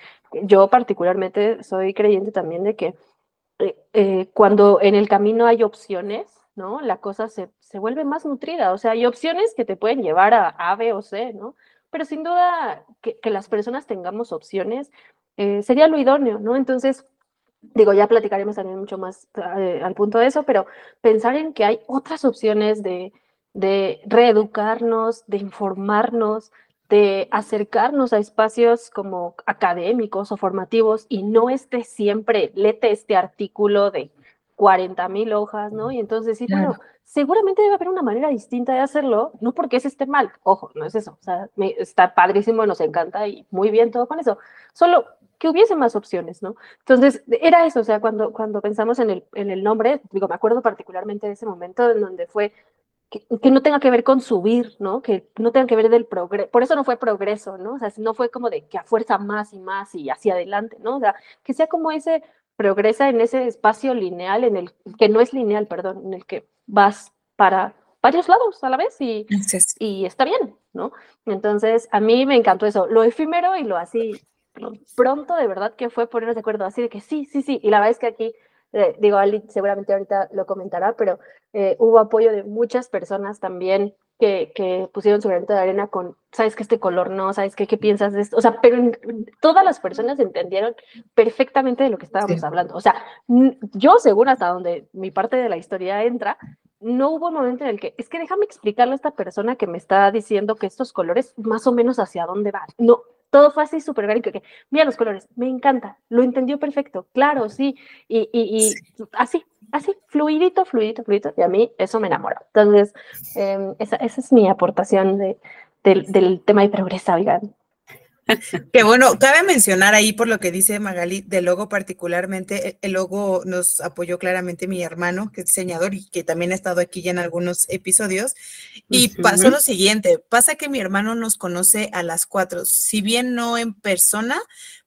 yo particularmente soy creyente también de que eh, eh, cuando en el camino hay opciones, ¿no? La cosa se, se, vuelve más nutrida, o sea, hay opciones que te pueden llevar a A, B o C, ¿no? Pero sin duda que, que las personas tengamos opciones eh, sería lo idóneo, ¿no? Entonces, digo, ya platicaremos también mucho más al punto de eso, pero pensar en que hay otras opciones de, de reeducarnos, de informarnos, de acercarnos a espacios como académicos o formativos y no esté siempre, lete este artículo de 40 mil hojas, ¿no? Y entonces decir, bueno, seguramente debe haber una manera distinta de hacerlo, no porque ese esté mal, ojo, no es eso, o sea, me, está padrísimo, nos encanta y muy bien todo con eso, solo que hubiese más opciones, ¿no? Entonces, era eso, o sea, cuando, cuando pensamos en el, en el nombre, digo, me acuerdo particularmente de ese momento en donde fue que, no tenga que ver con subir, ¿no? Que no tenga que ver del progreso. Por eso no fue progreso, ¿no? O sea, no fue como de que a fuerza más y más y hacia adelante, ¿no? O sea, que sea como ese progresa en ese espacio lineal, en el que no es lineal, perdón, en el que vas para varios lados a la vez y, y está bien, ¿no? Entonces, a mí me encantó eso, lo efímero y lo así, pronto de verdad que fue ponernos de acuerdo, así de que sí, sí, sí, y la verdad es que aquí eh, digo, Ali seguramente ahorita lo comentará, pero eh, hubo apoyo de muchas personas también que, que, pusieron su granito de arena con, ¿sabes que este color no? ¿Sabes qué, qué piensas de esto? O sea, pero todas las personas entendieron perfectamente de lo que estábamos hablando. O sea, yo, según hasta donde mi parte de la historia entra, no hubo un momento en el que, es que déjame explicarle a esta persona que me está diciendo que estos colores más o menos hacia dónde van. No, todo fue así súper orgánico, que mira los colores, me encanta, lo entendió perfecto, claro, sí, y, y, así, así, fluidito, fluidito, fluidito, y a mí eso me enamora. Entonces, em, esa, esa, es mi aportación de, del tema de progresa, oigan. Que bueno, cabe mencionar ahí por lo que dice Magali del logo particularmente, e, el logo nos apoyó claramente mi hermano, que es diseñador y que también ha estado aquí ya en algunos episodios. Y pasó lo siguiente, pasa que mi hermano nos conoce a las cuatro, si bien no en persona,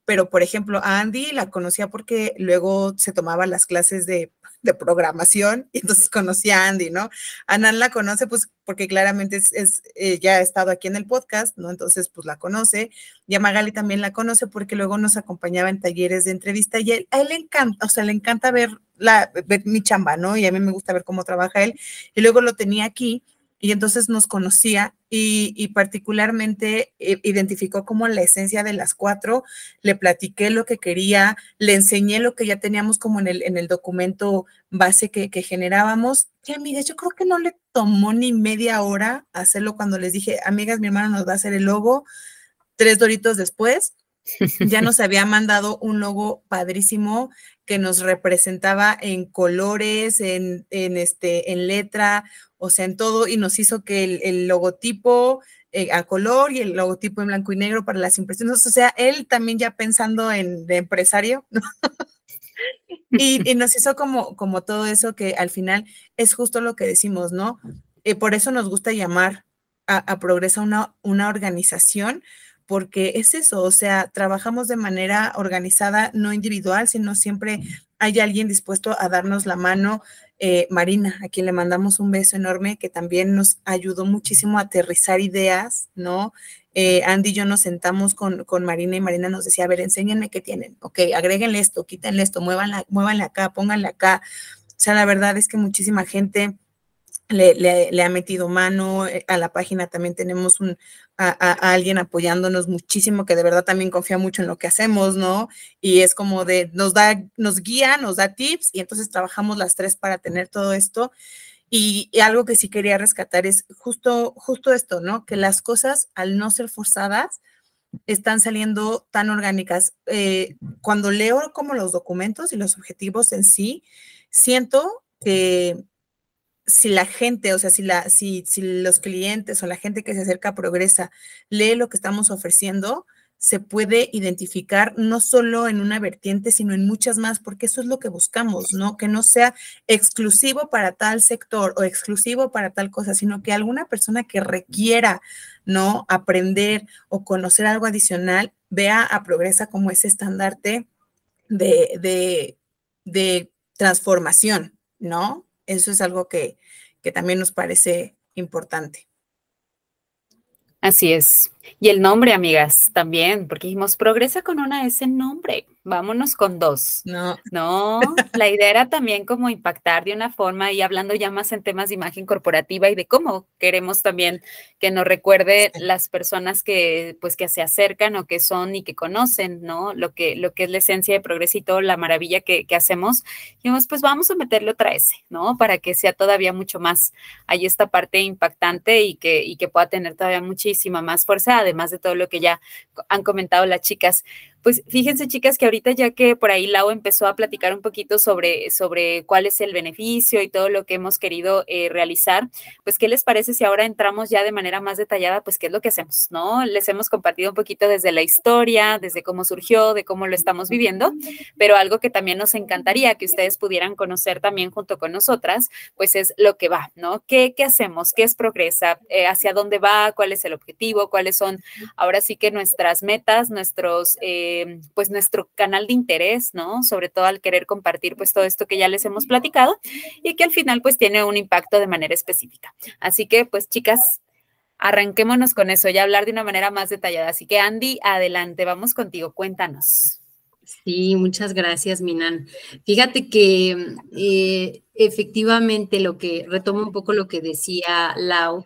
pero por ejemplo a Andy la conocía porque luego se tomaba las clases de de programación y entonces conocí a Andy, ¿no? Anan la conoce pues porque claramente es, eh, ya ha estado aquí en el podcast, ¿no? Entonces pues la conoce y a Magali también la conoce porque luego nos acompañaba en talleres de entrevista y él, a él le encanta, o sea, le encanta ver, la, ver mi chamba, ¿no? Y a mí me gusta ver cómo trabaja él y luego lo tenía aquí y entonces nos conocía y, particularmente eh, identificó como la esencia de las cuatro, le platiqué lo que quería, le enseñé lo que ya teníamos como en el, en el documento base que, generábamos. Y amigas, yo creo que no le tomó ni media hora hacerlo cuando les dije, amigas, mi hermana nos va a hacer el logo. Tres doritos después, ya nos había mandado un logo padrísimo que nos representaba en colores, en, en, este, en letra, o sea, en todo, y nos hizo que el, logotipo eh, a color y el logotipo en blanco y negro para las impresiones, o sea, él también ya pensando en de empresario, y, nos hizo como, como todo eso que al final es justo lo que decimos, ¿no? Eh, por eso nos gusta llamar a, a Progresa una, una organización, porque es eso, o sea, trabajamos de manera organizada, no individual, sino siempre hay alguien dispuesto a darnos la mano eh, Marina, a quien le mandamos un beso enorme, que también nos ayudó muchísimo a aterrizar ideas, ¿no? Eh, Andy y yo nos sentamos con, con, Marina y Marina nos decía, a ver, enséñenme qué tienen, ok, agréguenle esto, quítenle esto, muévanla, muévanle acá, pónganle acá. O sea, la verdad es que muchísima gente le, ha metido mano. Eh, a la página también tenemos a, alguien apoyándonos muchísimo que de verdad también confía mucho en lo que hacemos, ¿no? Y es como de, nos da, nos guía, nos da tips y entonces trabajamos las tres para tener todo esto. Y, algo que sí quería rescatar es justo, justo esto, ¿no? Que las cosas al no ser forzadas están saliendo tan orgánicas. Eh, cuando leo como los documentos y los objetivos en sí, siento que si la gente, o sea, si, la, si, si los clientes o la gente que se acerca a Progresa lee lo que estamos ofreciendo, se puede identificar no solo en una vertiente, sino en muchas más, porque eso es lo que buscamos, ¿no? Que no sea exclusivo para tal sector o exclusivo para tal cosa, sino que alguna persona que requiera, ¿no? Aprender o conocer algo adicional, vea a Progresa como ese estandarte de, de, de transformación, ¿no? Eso es algo que, que también nos parece importante. Así es. Y el nombre, amigas, también, porque dijimos, progresa con una S en nombre vámonos con dos. No. No, la idea era también como impactar de una forma y hablando ya más en temas de imagen corporativa y de cómo queremos también que nos recuerde las personas que pues que se acercan o que son y que conocen, ¿no? Lo que, lo que es la esencia de Progresito, la maravilla que, que hacemos. Y pues vamos a meterle otra S, ¿no? Para que sea todavía mucho más, ahí esta parte impactante y que, y que pueda tener todavía muchísima más fuerza, además de todo lo que ya han comentado las chicas. Pues fíjense, chicas, que ahorita ya que por ahí Lau empezó a platicar un poquito sobre, sobre cuál es el beneficio y todo lo que hemos querido eh, realizar, pues, ¿qué les parece si ahora entramos ya de manera más detallada, pues, qué es lo que hacemos, ¿no? Les hemos compartido un poquito desde la historia, desde cómo surgió, de cómo lo estamos viviendo, pero algo que también nos encantaría que ustedes pudieran conocer también junto con nosotras, pues, es lo que va, ¿no? ¿Qué, qué hacemos? ¿Qué es Progresa? Eh, ¿Hacia dónde va? ¿Cuál es el objetivo? ¿Cuáles son ahora sí que nuestras metas, nuestros... Eh, eh, pues nuestro canal de interés, ¿no? Sobre todo al querer compartir pues todo esto que ya les hemos platicado y que al final pues tiene un impacto de manera específica. Así que pues chicas, arranquémonos con eso, ya hablar de una manera más detallada. Así que Andy, adelante, vamos contigo, cuéntanos. Sí, muchas gracias, Minan. Fíjate que eh, efectivamente lo que retomo un poco lo que decía Lau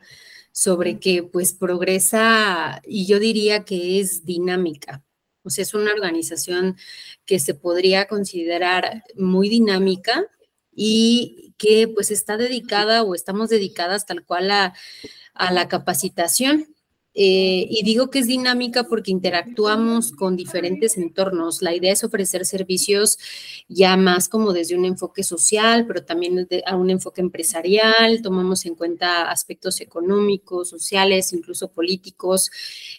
sobre que pues progresa y yo diría que es dinámica. O sea, es una organización que se podría considerar muy dinámica y que pues está dedicada o estamos dedicadas tal cual a, a la capacitación eh, y digo que es dinámica porque interactuamos con diferentes entornos. La idea es ofrecer servicios ya más como desde un enfoque social, pero también desde a un enfoque empresarial. Tomamos en cuenta aspectos económicos, sociales, incluso políticos.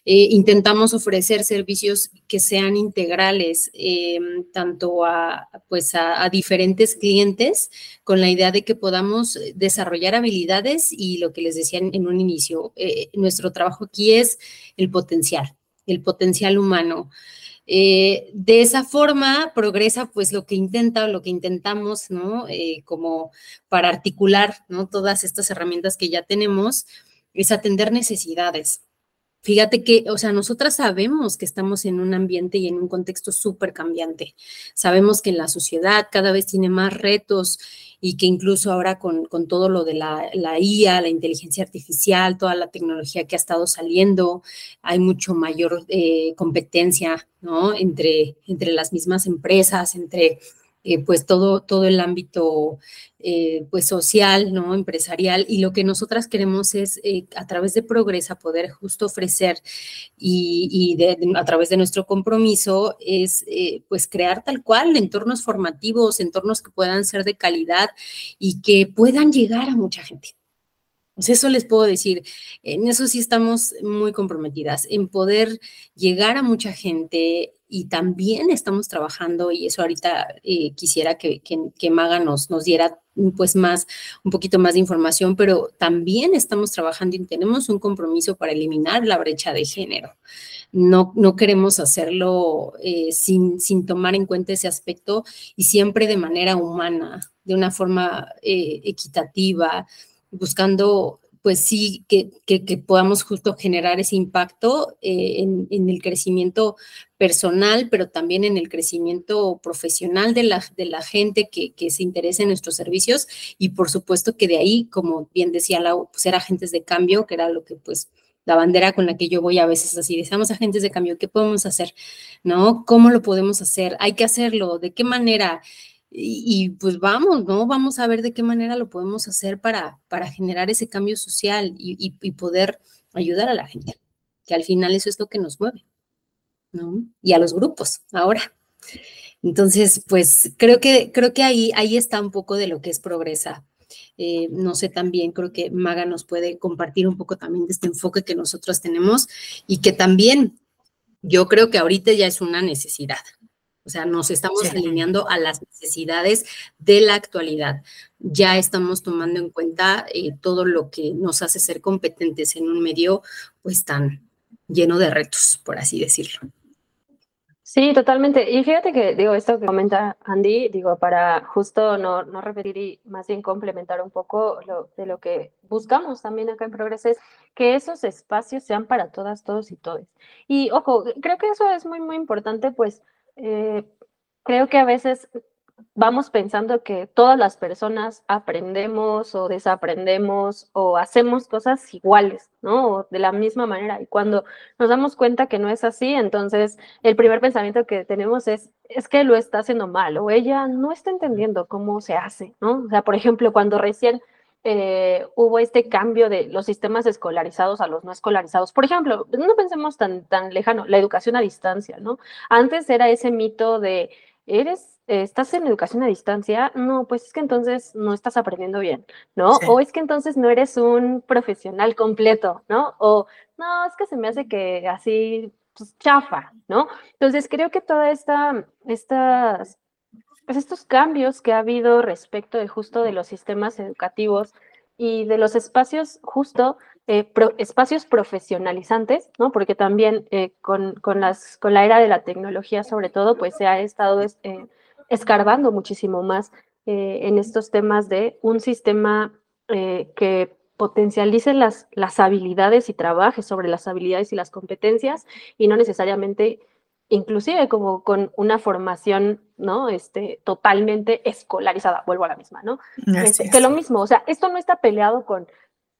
Eh, intentamos ofrecer servicios que sean integrales eh, tanto a, pues a diferentes clientes con la idea de que podamos desarrollar habilidades y lo que les decía en, un inicio, nuestro trabajo aquí es el potencial, el potencial humano. Eh, de esa forma progresa pues lo que intenta o lo que intentamos, ¿no? Eh, como para articular, ¿no? Todas estas herramientas que ya tenemos, es atender necesidades. Fíjate que, o sea, nosotras sabemos que estamos en un ambiente y en un contexto súper cambiante. Sabemos que la sociedad cada vez tiene más retos y que incluso ahora con, todo lo de la, IA, la inteligencia artificial, toda la tecnología que ha estado saliendo, hay mucho mayor eh, competencia, ¿no? Entre, entre las mismas empresas, entre eh, pues todo, todo el ámbito eh, pues social, ¿no? Empresarial. Y lo que nosotras queremos es eh, a través de Progresa poder justo ofrecer y, a través de nuestro compromiso es pues crear tal cual entornos formativos, entornos que puedan ser de calidad y que puedan llegar a mucha gente. Pues eso les puedo decir, en eso sí estamos muy comprometidas, en poder llegar a mucha gente y también estamos trabajando, y eso ahorita eh, quisiera que, que, Maga nos, nos diera pues más, un poquito más de información, pero también estamos trabajando y tenemos un compromiso para eliminar la brecha de género. No, no queremos hacerlo eh, sin, sin tomar en cuenta ese aspecto y siempre de manera humana, de una forma eh, equitativa, buscando pues sí, que, que, podamos justo generar ese impacto eh, en, en, el crecimiento personal, pero también en el crecimiento profesional de la, de la gente que, que, se interesa en nuestros servicios y por supuesto que de ahí, como bien decía Lau, pues ser agentes de cambio, que era lo que pues la bandera con la que yo voy a veces así, deseamos agentes de cambio, ¿qué podemos hacer? ¿No? ¿Cómo lo podemos hacer? Hay que hacerlo, ¿de qué manera? Y, pues vamos, ¿no? Vamos a ver de qué manera lo podemos hacer para, para generar ese cambio social y, poder ayudar a la gente, que al final eso es lo que nos mueve, ¿no? Y a los grupos ahora. Entonces, pues creo que, creo que ahí, ahí está un poco de lo que es Progresa. Eh, no sé, también creo que Maga nos puede compartir un poco también de este enfoque que nosotros tenemos y que también yo creo que ahorita ya es una necesidad, o sea, nos estamos alineando a las necesidades de la actualidad. Ya estamos tomando en cuenta eh, todo lo que nos hace ser competentes en un medio pues tan lleno de retos, por así decirlo. Sí, totalmente. Y fíjate que, digo, esto que comenta Andy, digo, para justo no, no repetir y más bien complementar un poco lo, de lo que buscamos también acá en Progreso, es que esos espacios sean para todas, todos y todes. Y ojo, creo que eso es muy, muy importante, pues, eh, creo que a veces vamos pensando que todas las personas aprendemos o desaprendemos o hacemos cosas iguales, ¿no? O de la misma manera. Y cuando nos damos cuenta que no es así, entonces el primer pensamiento que tenemos es, es que lo está haciendo mal o ella no está entendiendo cómo se hace, ¿no? O sea, por ejemplo, cuando recién eh, hubo este cambio de los sistemas escolarizados a los no escolarizados. Por ejemplo, no pensemos tan, tan lejano, la educación a distancia, ¿no? Antes era ese mito de, ¿eres, estás en educación a distancia? No, pues es que entonces no estás aprendiendo bien, ¿no? O es que entonces no eres un profesional completo, ¿no? O no, es que se me hace que así, pues, chafa, ¿no? Entonces creo que toda esta, estas pues estos cambios que ha habido respecto de justo de los sistemas educativos y de los espacios justo, eh, espacios profesionalizantes, ¿no? Porque también eh, con, con, las, con la era de la tecnología, sobre todo, pues se ha estado eh, escarbando muchísimo más en estos temas de un sistema que potencialice las, las habilidades y trabaje sobre las habilidades y las competencias y no necesariamente inclusive como con una formación, ¿no? Este, totalmente escolarizada, vuelvo a la misma, ¿no? Este, que lo mismo, o sea, esto no está peleado con,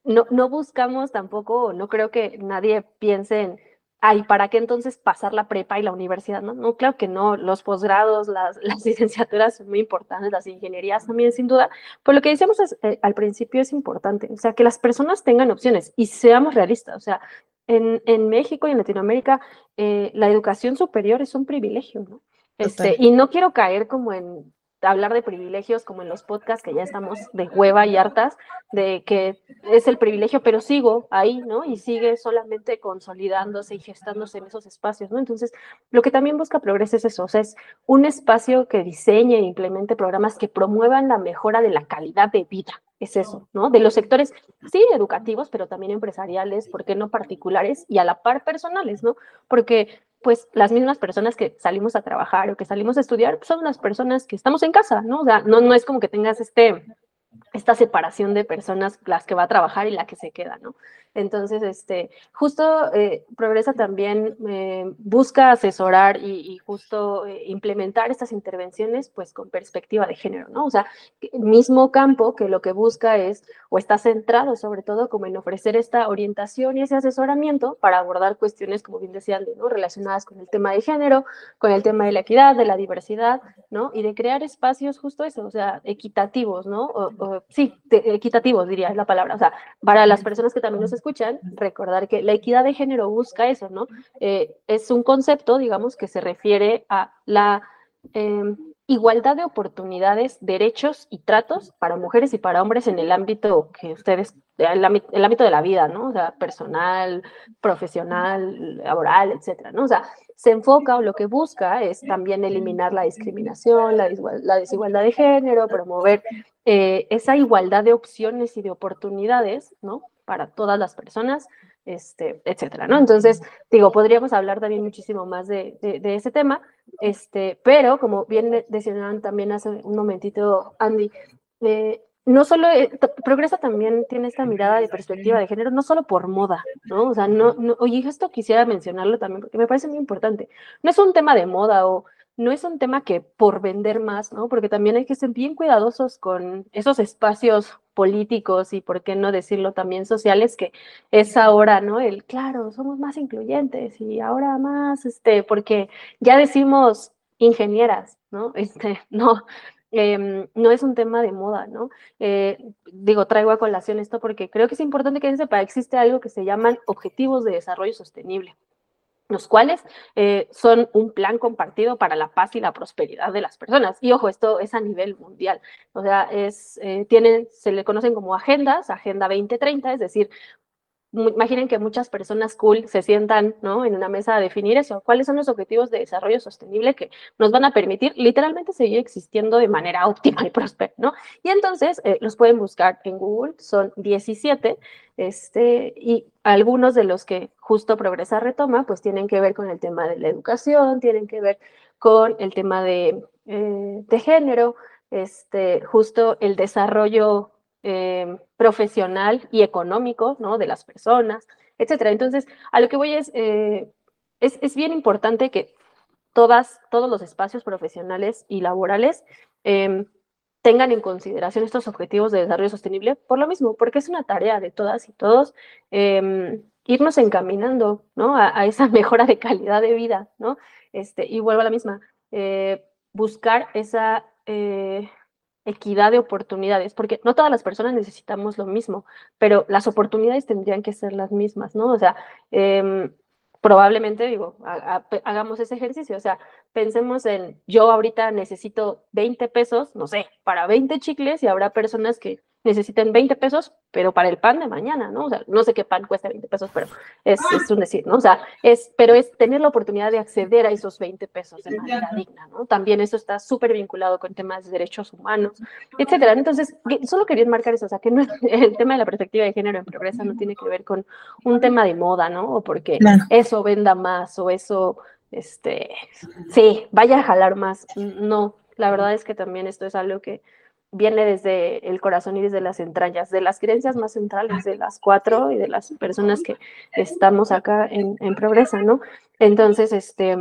no, no buscamos tampoco, no creo que nadie piense en, ay, ¿para qué entonces pasar la prepa y la universidad? No, no claro que no, los posgrados, las, las licenciaturas son muy importantes, las ingenierías también, sin duda, pero lo que decíamos eh, al principio es importante, o sea, que las personas tengan opciones y seamos realistas, o sea, en, en México y en Latinoamérica, eh, la educación superior es un privilegio, ¿no? Este, y no quiero caer como en hablar de privilegios como en los podcasts que ya estamos de hueva y hartas, de que es el privilegio, pero sigo ahí, ¿no? Y sigue solamente consolidándose y gestándose en esos espacios, ¿no? Entonces, lo que también busca Progreso es eso, o sea, es un espacio que diseñe e implemente programas que promuevan la mejora de la calidad de vida, es eso, ¿no? De los sectores, sí, educativos, pero también empresariales, ¿por qué no particulares? Y a la par personales, ¿no? Porque pues las mismas personas que salimos a trabajar o que salimos a estudiar son las personas que estamos en casa, ¿no? O sea, no, no es como que tengas este, esta separación de personas, las que va a trabajar y la que se queda, ¿no? Entonces, este, justo eh, Progresa también eh, busca asesorar y, justo eh, implementar estas intervenciones, pues con perspectiva de género, ¿no? O sea, mismo campo que lo que busca es, o está centrado sobre todo como en ofrecer esta orientación y ese asesoramiento para abordar cuestiones, como bien decía ¿no? Relacionadas con el tema de género, con el tema de la equidad, de la diversidad, ¿no? Y de crear espacios justo eso, o sea, equitativos, ¿no? O, sí, equitativos diría es la palabra, o sea, para las personas que también nos recordar que la equidad de género busca eso, ¿no? Eh, es un concepto, digamos, que se refiere a la em, igualdad de oportunidades, derechos y tratos para mujeres y para hombres en el ámbito que ustedes, el ámbito de la vida, ¿no? O sea, personal, profesional, laboral, etcétera, ¿no? O sea, se enfoca o lo que busca es también eliminar la discriminación, la, la desigualdad de género, promover eh, esa igualdad de opciones y de oportunidades, ¿no? Para todas las personas, este, etcétera, ¿no? Entonces, digo, podríamos hablar también muchísimo más de, de, ese tema, este, pero como bien decían también hace un momentito Andy, eh, no solo, eh, Progresa también tiene esta mirada de perspectiva de género, no solo por moda, ¿no? O sea, no, no, oye, esto quisiera mencionarlo también porque me parece muy importante. No es un tema de moda o no es un tema que por vender más, ¿no? Porque también hay que ser bien cuidadosos con esos espacios políticos y, por qué no decirlo, también sociales, que es ahora, ¿no? El, claro, somos más incluyentes y ahora más, este, porque ya decimos ingenieras, ¿no? Este, no, em, no es un tema de moda, ¿no? Eh, digo, traigo a colación esto porque creo que es importante que se sepa, existe algo que se llaman objetivos de desarrollo sostenible los cuales eh, son un plan compartido para la paz y la prosperidad de las personas. Y ojo, esto es a nivel mundial. O sea, es, eh, tienen, se le conocen como agendas, Agenda 2030, es decir, imaginen que muchas personas cool se sientan ¿no? en una mesa a definir eso, cuáles son los objetivos de desarrollo sostenible que nos van a permitir literalmente seguir existiendo de manera óptima y próspera, ¿no? Y entonces eh, los pueden buscar en Google, son 17, este, y algunos de los que justo Progresa retoma, pues tienen que ver con el tema de la educación, tienen que ver con el tema de, eh, de género, este, justo el desarrollo eh, profesional y económico, ¿no? De las personas, etcétera. Entonces, a lo que voy es, eh, es, bien importante que todas, todos los espacios profesionales y laborales em, tengan en consideración estos objetivos de desarrollo sostenible por lo mismo, porque es una tarea de todas y todos em, irnos encaminando, ¿no? A, esa mejora de calidad de vida, ¿no? Este, y vuelvo a la misma, eh, buscar esa equidad de oportunidades, porque no todas las personas necesitamos lo mismo, pero las oportunidades tendrían que ser las mismas, ¿no? O sea, em, probablemente, digo, hagamos ese ejercicio, o sea, pensemos en, yo ahorita necesito 20 pesos, no sé, para 20 chicles y habrá personas que necesiten 20 pesos, pero para el pan de mañana, ¿no? O sea, no sé qué pan cuesta 20 pesos, pero es, es, un decir, ¿no? O sea, es, pero es tener la oportunidad de acceder a esos 20 pesos de manera digna, ¿no? También eso está súper vinculado con temas de derechos humanos, etcétera. Entonces, solo quería marcar eso, o sea, que no el tema de la perspectiva de género en progresa no tiene que ver con un tema de moda, ¿no? O porque eso venda más o eso, este, sí, vaya a jalar más. No, la verdad es que también esto es algo que viene desde el corazón y desde las entrañas, de las creencias más centrales de las cuatro y de las personas que estamos acá en, en Progresa, ¿no? Entonces, este,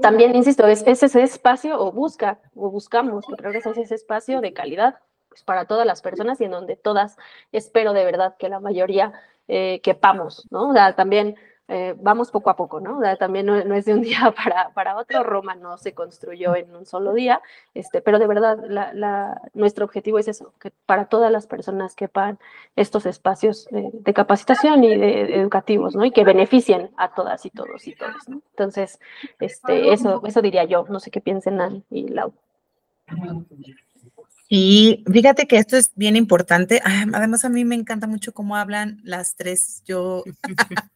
también, insisto, es, ese espacio o busca, o buscamos que Progresa es ese espacio de calidad pues, para todas las personas y en donde todas, espero de verdad que la mayoría eh, quepamos, ¿no? O sea, también eh, vamos poco a poco, ¿no? también no, es de un día para, para, otro, Roma no se construyó en un solo día, este, pero de verdad la, nuestro objetivo es eso, que para todas las personas que pagan estos espacios de, capacitación y de, educativos, ¿no? Y que beneficien a todas y todos y todos, ¿no? Entonces, este, eso, eso diría yo, no sé qué piensen Nan y Lau. Y fíjate que esto es bien importante. Además, a mí me encanta mucho cómo hablan las tres. Yo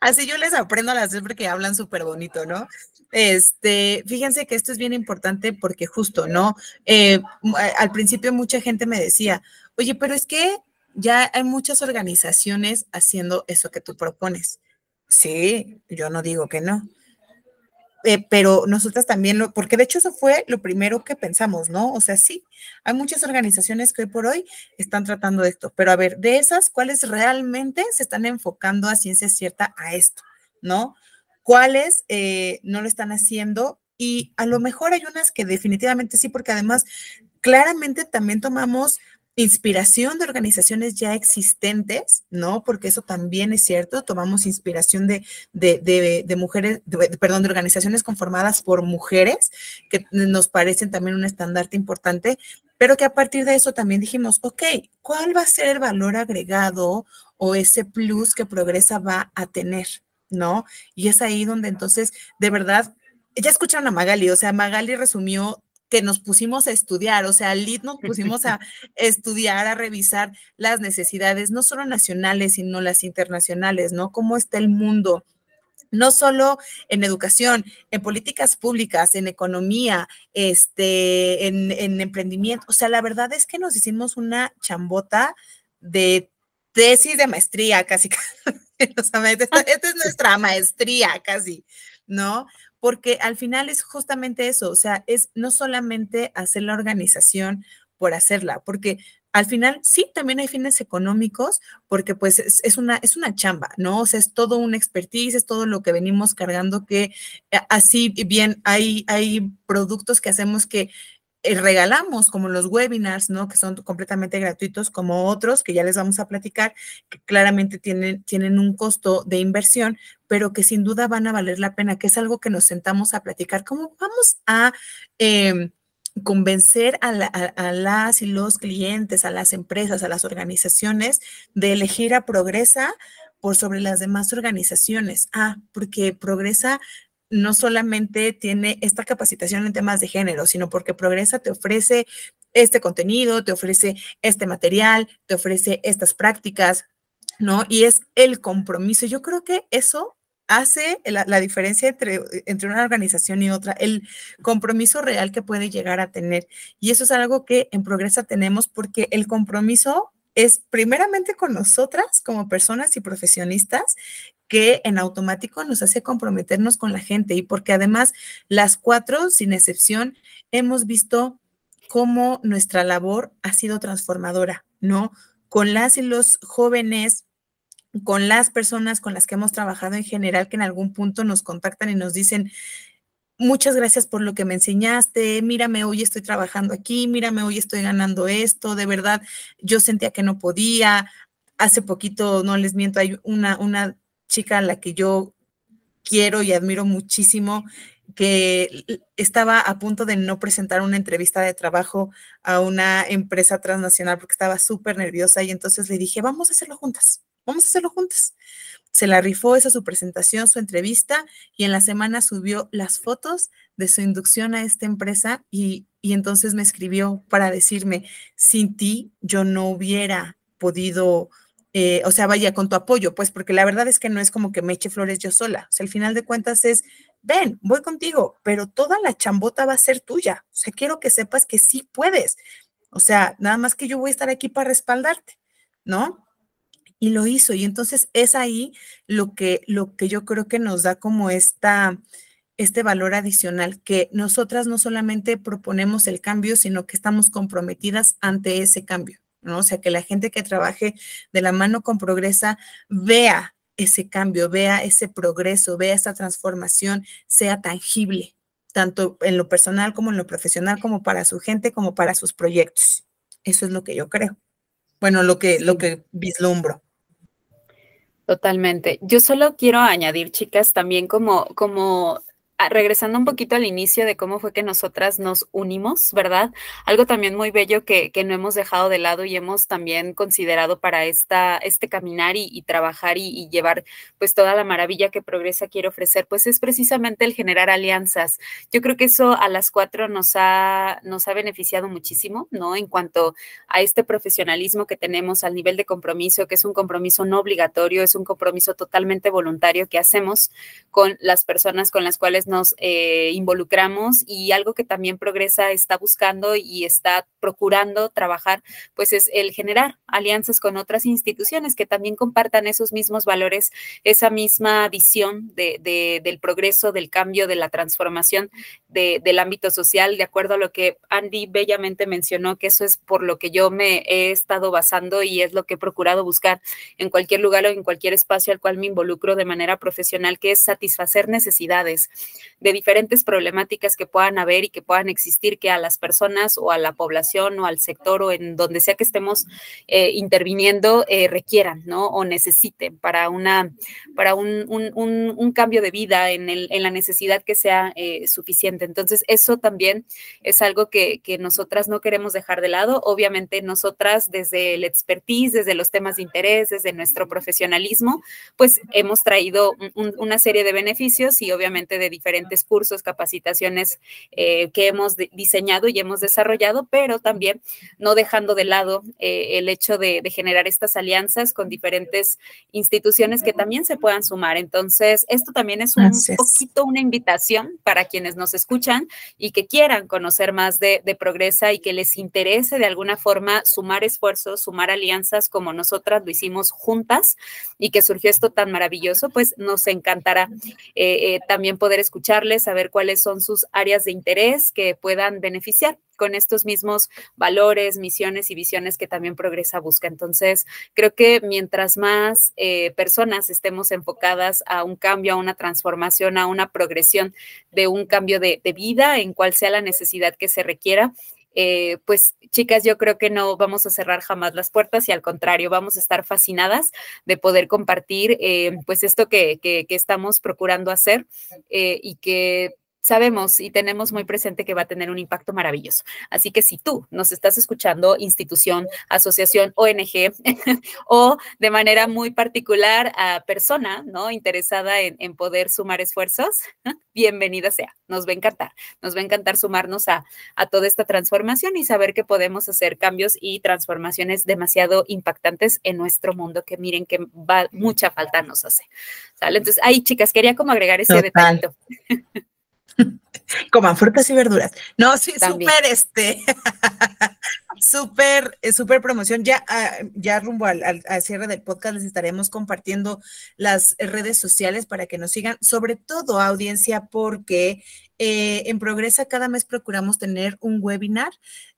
Así yo les aprendo a las tres porque hablan súper bonito, ¿no? Este, fíjense que esto es bien importante porque justo, ¿no? Eh, al principio mucha gente me decía, oye, pero es que ya hay muchas organizaciones haciendo eso que tú propones. Sí, yo no digo que no. Eh, pero nosotras también, lo, porque de hecho eso fue lo primero que pensamos, ¿no? O sea, sí, hay muchas organizaciones que hoy por hoy están tratando de esto, pero a ver, de esas, ¿cuáles realmente se están enfocando a ciencia cierta a esto, ¿no? ¿Cuáles eh, no lo están haciendo? Y a lo mejor hay unas que definitivamente sí, porque además claramente también tomamos inspiración de organizaciones ya existentes, ¿no? Porque eso también es cierto, tomamos inspiración de, de, mujeres, perdón, de organizaciones conformadas por mujeres, que nos parecen también un estandarte importante, pero que a partir de eso también dijimos, ok, ¿cuál va a ser el valor agregado o ese plus que Progresa va a tener, ¿no? Y es ahí donde entonces, de verdad, ya escucharon a Magali, o sea, Magali resumió que nos pusimos a estudiar, o sea, LID nos pusimos a estudiar, a revisar las necesidades, no solo nacionales, sino las internacionales, ¿no? ¿Cómo está el mundo? no solo en educación, en políticas públicas, en economía, este, en, en, emprendimiento. O sea, la verdad es que nos hicimos una chambota de tesis de maestría, casi. esta, esta es nuestra maestría, casi, ¿no? Porque al final es justamente eso, o sea, es no solamente hacer la organización por hacerla, porque al final sí también hay fines económicos, porque pues es, una, es una chamba, ¿no? O sea, es todo un expertise, es todo lo que venimos cargando que eh, así bien hay, hay productos que hacemos que eh, regalamos, como los webinars, ¿no? Que son completamente gratuitos, como otros que ya les vamos a platicar, que claramente tienen, tienen un costo de inversión, pero que sin duda van a valer la pena, que es algo que nos sentamos a platicar. ¿Cómo vamos a em, convencer a, a, las y los clientes, a las empresas, a las organizaciones de elegir a Progresa por sobre las demás organizaciones? Ah, porque Progresa no solamente tiene esta capacitación en temas de género, sino porque Progresa te ofrece este contenido, te ofrece este material, te ofrece estas prácticas, ¿no? Y es el compromiso. Yo creo que eso hace la, diferencia entre, entre, una organización y otra, el compromiso real que puede llegar a tener. Y eso es algo que en Progresa tenemos porque el compromiso es primeramente con nosotras como personas y profesionistas que en automático nos hace comprometernos con la gente y porque además las cuatro, sin excepción, hemos visto cómo nuestra labor ha sido transformadora, ¿no? Con las y los jóvenes, con las personas con las que hemos trabajado en general, que en algún punto nos contactan y nos dicen, muchas gracias por lo que me enseñaste, mírame, hoy estoy trabajando aquí, mírame, hoy estoy ganando esto, de verdad, yo sentía que no podía. Hace poquito, no les miento, hay una, una chica a la que yo quiero y admiro muchísimo, que estaba a punto de no presentar una entrevista de trabajo a una empresa transnacional porque estaba súper nerviosa y entonces le dije, vamos a hacerlo juntas, vamos a hacerlo juntas. Se la rifó esa su presentación, su entrevista y en la semana subió las fotos de su inducción a esta empresa y, y entonces me escribió para decirme, sin ti yo no hubiera podido eh, o sea, vaya con tu apoyo, pues, porque la verdad es que no es como que me eche flores yo sola. O sea, al final de cuentas es, ven, voy contigo, pero toda la chambota va a ser tuya. O sea, quiero que sepas que sí puedes. O sea, nada más que yo voy a estar aquí para respaldarte, ¿no? Y lo hizo. Y entonces es ahí lo que, lo que yo creo que nos da como esta, este valor adicional, que nosotras no solamente proponemos el cambio, sino que estamos comprometidas ante ese cambio. ¿no? O sea, que la gente que trabaje de la mano con Progresa vea ese cambio, vea ese progreso, vea esa transformación, sea tangible, tanto en lo personal como en lo profesional, como para su gente, como para sus proyectos. Eso es lo que yo creo. Bueno, lo que, lo que vislumbro. Totalmente. Yo solo quiero añadir, chicas, también como, como regresando un poquito al inicio de cómo fue que nosotras nos unimos, ¿verdad? Algo también muy bello que, que no hemos dejado de lado y hemos también considerado para esta, este caminar y, trabajar y, llevar pues toda la maravilla que Progresa quiere ofrecer, pues es precisamente el generar alianzas. Yo creo que eso a las cuatro nos ha, nos ha beneficiado muchísimo, ¿no? En cuanto a este profesionalismo que tenemos al nivel de compromiso, que es un compromiso no obligatorio, es un compromiso totalmente voluntario que hacemos con las personas con las cuales nos eh, involucramos y algo que también Progresa está buscando y está procurando trabajar, pues es el generar alianzas con otras instituciones que también compartan esos mismos valores, esa misma visión de, del progreso, del cambio, de la transformación del ámbito social, de acuerdo a lo que Andy bellamente mencionó, que eso es por lo que yo me he estado basando y es lo que he procurado buscar en cualquier lugar o en cualquier espacio al cual me involucro de manera profesional, que es satisfacer necesidades de diferentes problemáticas que puedan haber y que puedan existir que a las personas o a la población o al sector o en donde sea que estemos eh, interviniendo eh, requieran, ¿no? O necesiten para una, para un, cambio de vida en, el, en, la necesidad que sea eh, suficiente. Entonces, eso también es algo que, que nosotras no queremos dejar de lado. Obviamente, nosotras desde el expertise, desde los temas de interés, desde nuestro profesionalismo, pues hemos traído una serie de beneficios y obviamente de diferentes cursos, capacitaciones eh, que hemos diseñado y hemos desarrollado, pero también no dejando de lado eh, el hecho de, generar estas alianzas con diferentes instituciones que también se puedan sumar. Entonces, esto también es un poquito una invitación para quienes nos escuchan y que quieran conocer más de, de Progresa y que les interese de alguna forma sumar esfuerzos, sumar alianzas como nosotras lo hicimos juntas y que surgió esto tan maravilloso, pues nos encantará eh, también poder escucharles, saber cuáles son sus áreas de interés que puedan beneficiar con estos mismos valores, misiones y visiones que también Progresa busca. Entonces, creo que mientras más eh, personas estemos enfocadas a un cambio, a una transformación, a una progresión de un cambio de, de vida, en cual sea la necesidad que se requiera, eh, pues chicas, yo creo que no vamos a cerrar jamás las puertas y al contrario, vamos a estar fascinadas de poder compartir eh, pues esto que, que, estamos procurando hacer eh, y que sabemos y tenemos muy presente que va a tener un impacto maravilloso. Así que si tú nos estás escuchando, institución, asociación, ONG, o de manera muy particular a persona, ¿no? Interesada en, poder sumar esfuerzos, bienvenida sea. Nos va a encantar. Nos va a encantar sumarnos a, a toda esta transformación y saber que podemos hacer cambios y transformaciones demasiado impactantes en nuestro mundo, que miren que va, mucha falta nos hace. ¿Sale? Entonces, ahí, chicas, quería como agregar ese detallito. Coman frutas y verduras. No, sí, súper, este, súper, eh, súper promoción. Ya, ah, ya rumbo al, cierre del podcast les estaremos compartiendo las redes sociales para que nos sigan, sobre todo audiencia, porque eh, en Progresa cada mes procuramos tener un webinar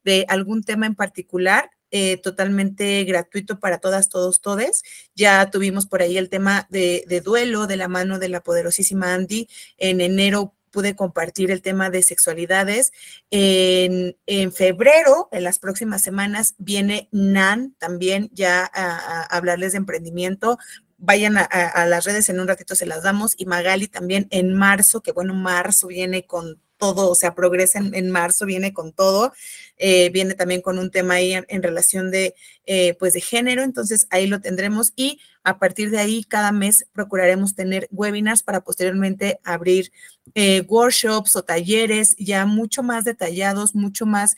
de algún tema en particular. Eh, totalmente gratuito para todas, todos, todes. Ya tuvimos por ahí el tema de, de, duelo de la mano de la poderosísima Andy. En enero pude compartir el tema de sexualidades. En, febrero, en las próximas semanas, viene NAN también ya a, hablarles de emprendimiento vayan a, las redes, en un ratito se las damos. Y Magali también en marzo, que bueno, marzo viene con todo, o sea, progresa en, marzo, viene con todo, eh, viene también con un tema ahí en, relación de, eh, pues, de género, entonces ahí lo tendremos y a partir de ahí cada mes procuraremos tener webinars para posteriormente abrir eh, workshops o talleres ya mucho más detallados, mucho más,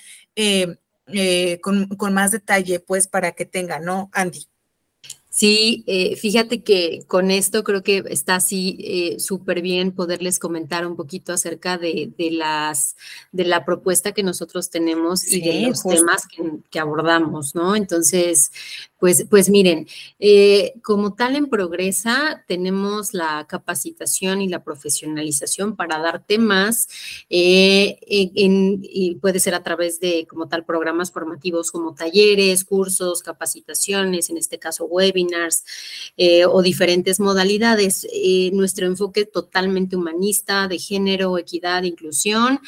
con, con más detalle, pues, para que tengan, ¿no, Andy? Sí, eh, fíjate que con esto creo que está así eh, súper bien poderles comentar un poquito acerca de, las de la propuesta que nosotros tenemos y de los temas que, abordamos, ¿no? Entonces, pues, pues miren, eh, como tal en Progresa tenemos la capacitación y la profesionalización para dar temas, y puede ser a través de como tal programas formativos como talleres, cursos, capacitaciones, en este caso webinars eh, o diferentes modalidades. Eh, nuestro enfoque totalmente humanista, de género, equidad, inclusión.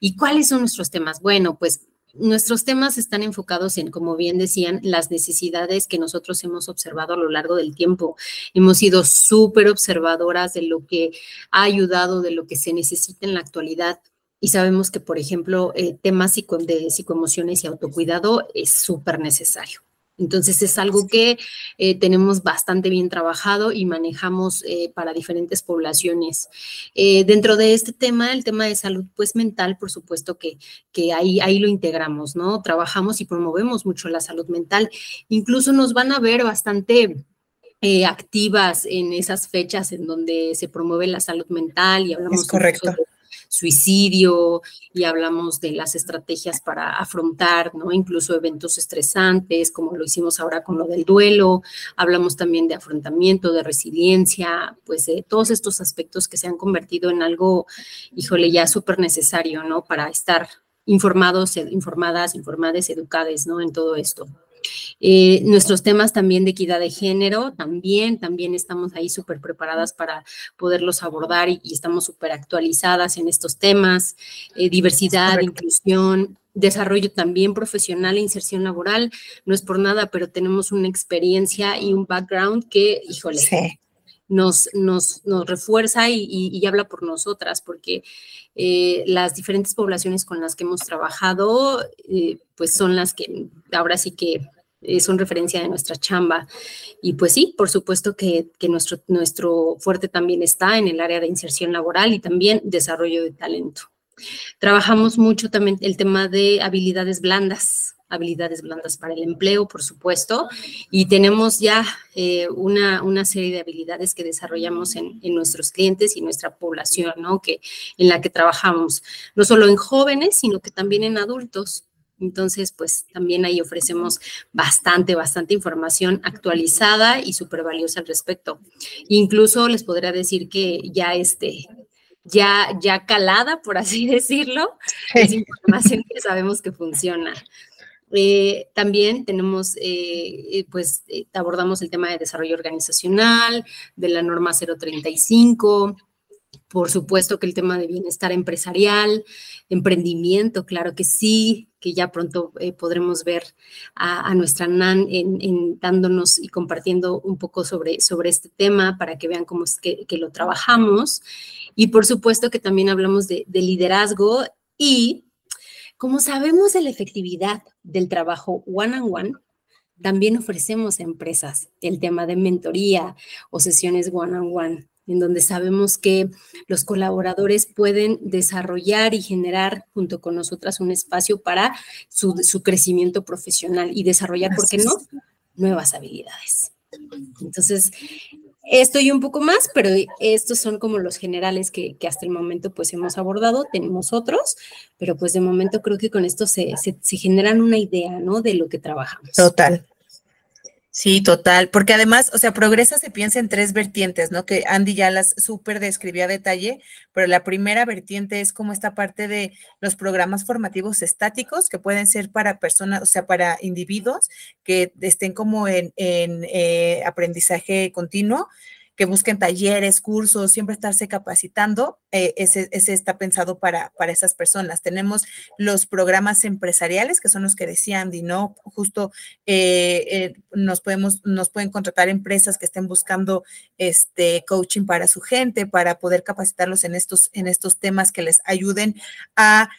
¿Y cuáles son nuestros temas? Bueno, pues nuestros temas están enfocados en, como bien decían, las necesidades que nosotros hemos observado a lo largo del tiempo. Hemos sido súper observadoras de lo que ha ayudado, de lo que se necesita en la actualidad. Y sabemos que, por ejemplo, eh, temas de psicoemociones y autocuidado es súper necesario. Entonces es algo que eh, tenemos bastante bien trabajado y manejamos eh, para diferentes poblaciones. Eh, dentro de este tema, el tema de salud pues mental, por supuesto que, que ahí, ahí lo integramos, ¿no? Trabajamos y promovemos mucho la salud mental. Incluso nos van a ver bastante activas en esas fechas en donde se promueve la salud mental y hablamos es correcto suicidio y hablamos de las estrategias para afrontar, ¿no? Incluso eventos estresantes, como lo hicimos ahora con lo del duelo. Hablamos también de afrontamiento, de resiliencia, pues de todos estos aspectos que se han convertido en algo, híjole, ya súper necesario, ¿no? Para estar informados, informadas, informadas, educadas, ¿no? En todo esto. Eh, nuestros temas también de equidad de género, también, también estamos ahí súper preparadas para poderlos abordar y, estamos súper actualizadas en estos temas. Eh, diversidad, inclusión, desarrollo también profesional e inserción laboral. No es por nada, pero tenemos una experiencia y un background que, híjole. Nos, refuerza y, habla por nosotras, porque eh, las diferentes poblaciones con las que hemos trabajado, pues son las que ahora sí que son referencia de nuestra chamba. Y pues sí, por supuesto que, nuestro fuerte también está en el área de inserción laboral y también desarrollo de talento. Trabajamos mucho también el tema de habilidades blandas, habilidades blandas para el empleo, por supuesto, y tenemos ya eh, una, una, serie de habilidades que desarrollamos en, en, nuestros clientes y nuestra población, ¿no? Que, en la que trabajamos, no solo en jóvenes, sino que también en adultos. Entonces, pues también ahí ofrecemos bastante, bastante información actualizada y súper valiosa al respecto. Incluso les podría decir que ya este, ya, ya calada, por así decirlo, es información que sabemos que funciona. Eh, también tenemos, eh, pues, eh, abordamos el tema de desarrollo organizacional, de la norma 035, por supuesto que el tema de bienestar empresarial, emprendimiento, claro que sí, que ya pronto podremos ver a, nuestra NAN dándonos y compartiendo un poco sobre, sobre este tema para que vean cómo es que, lo trabajamos. Y por supuesto que también hablamos de liderazgo y como sabemos de la efectividad del trabajo one on one, también ofrecemos a empresas el tema de mentoría o sesiones one on one en donde sabemos que los colaboradores pueden desarrollar y generar junto con nosotras un espacio para su, crecimiento profesional y desarrollar, ¿por qué no?, nuevas habilidades. Entonces, esto y un poco más, pero estos son como los generales que, hasta el momento pues hemos abordado, tenemos otros, pero pues de momento creo que con esto se, se, se generan una idea, ¿no? De lo que trabajamos. Total. Sí, total, porque además, o sea, Progresa se piensa en tres vertientes, ¿no? Que Andy ya las súper describía a detalle, pero la primera vertiente es como esta parte de los programas formativos estáticos que pueden ser para personas, o sea, para individuos que estén como en, en eh, aprendizaje continuo que busquen talleres, cursos, siempre estarse capacitando, eh, ese, está pensado para, para esas personas. Tenemos los programas empresariales, que son los que decía Andy, ¿no? Justo eh, eh, nos, podemos, nos pueden contratar empresas que estén buscando este coaching para su gente, para poder capacitarlos en estos, en estos temas que les ayuden a,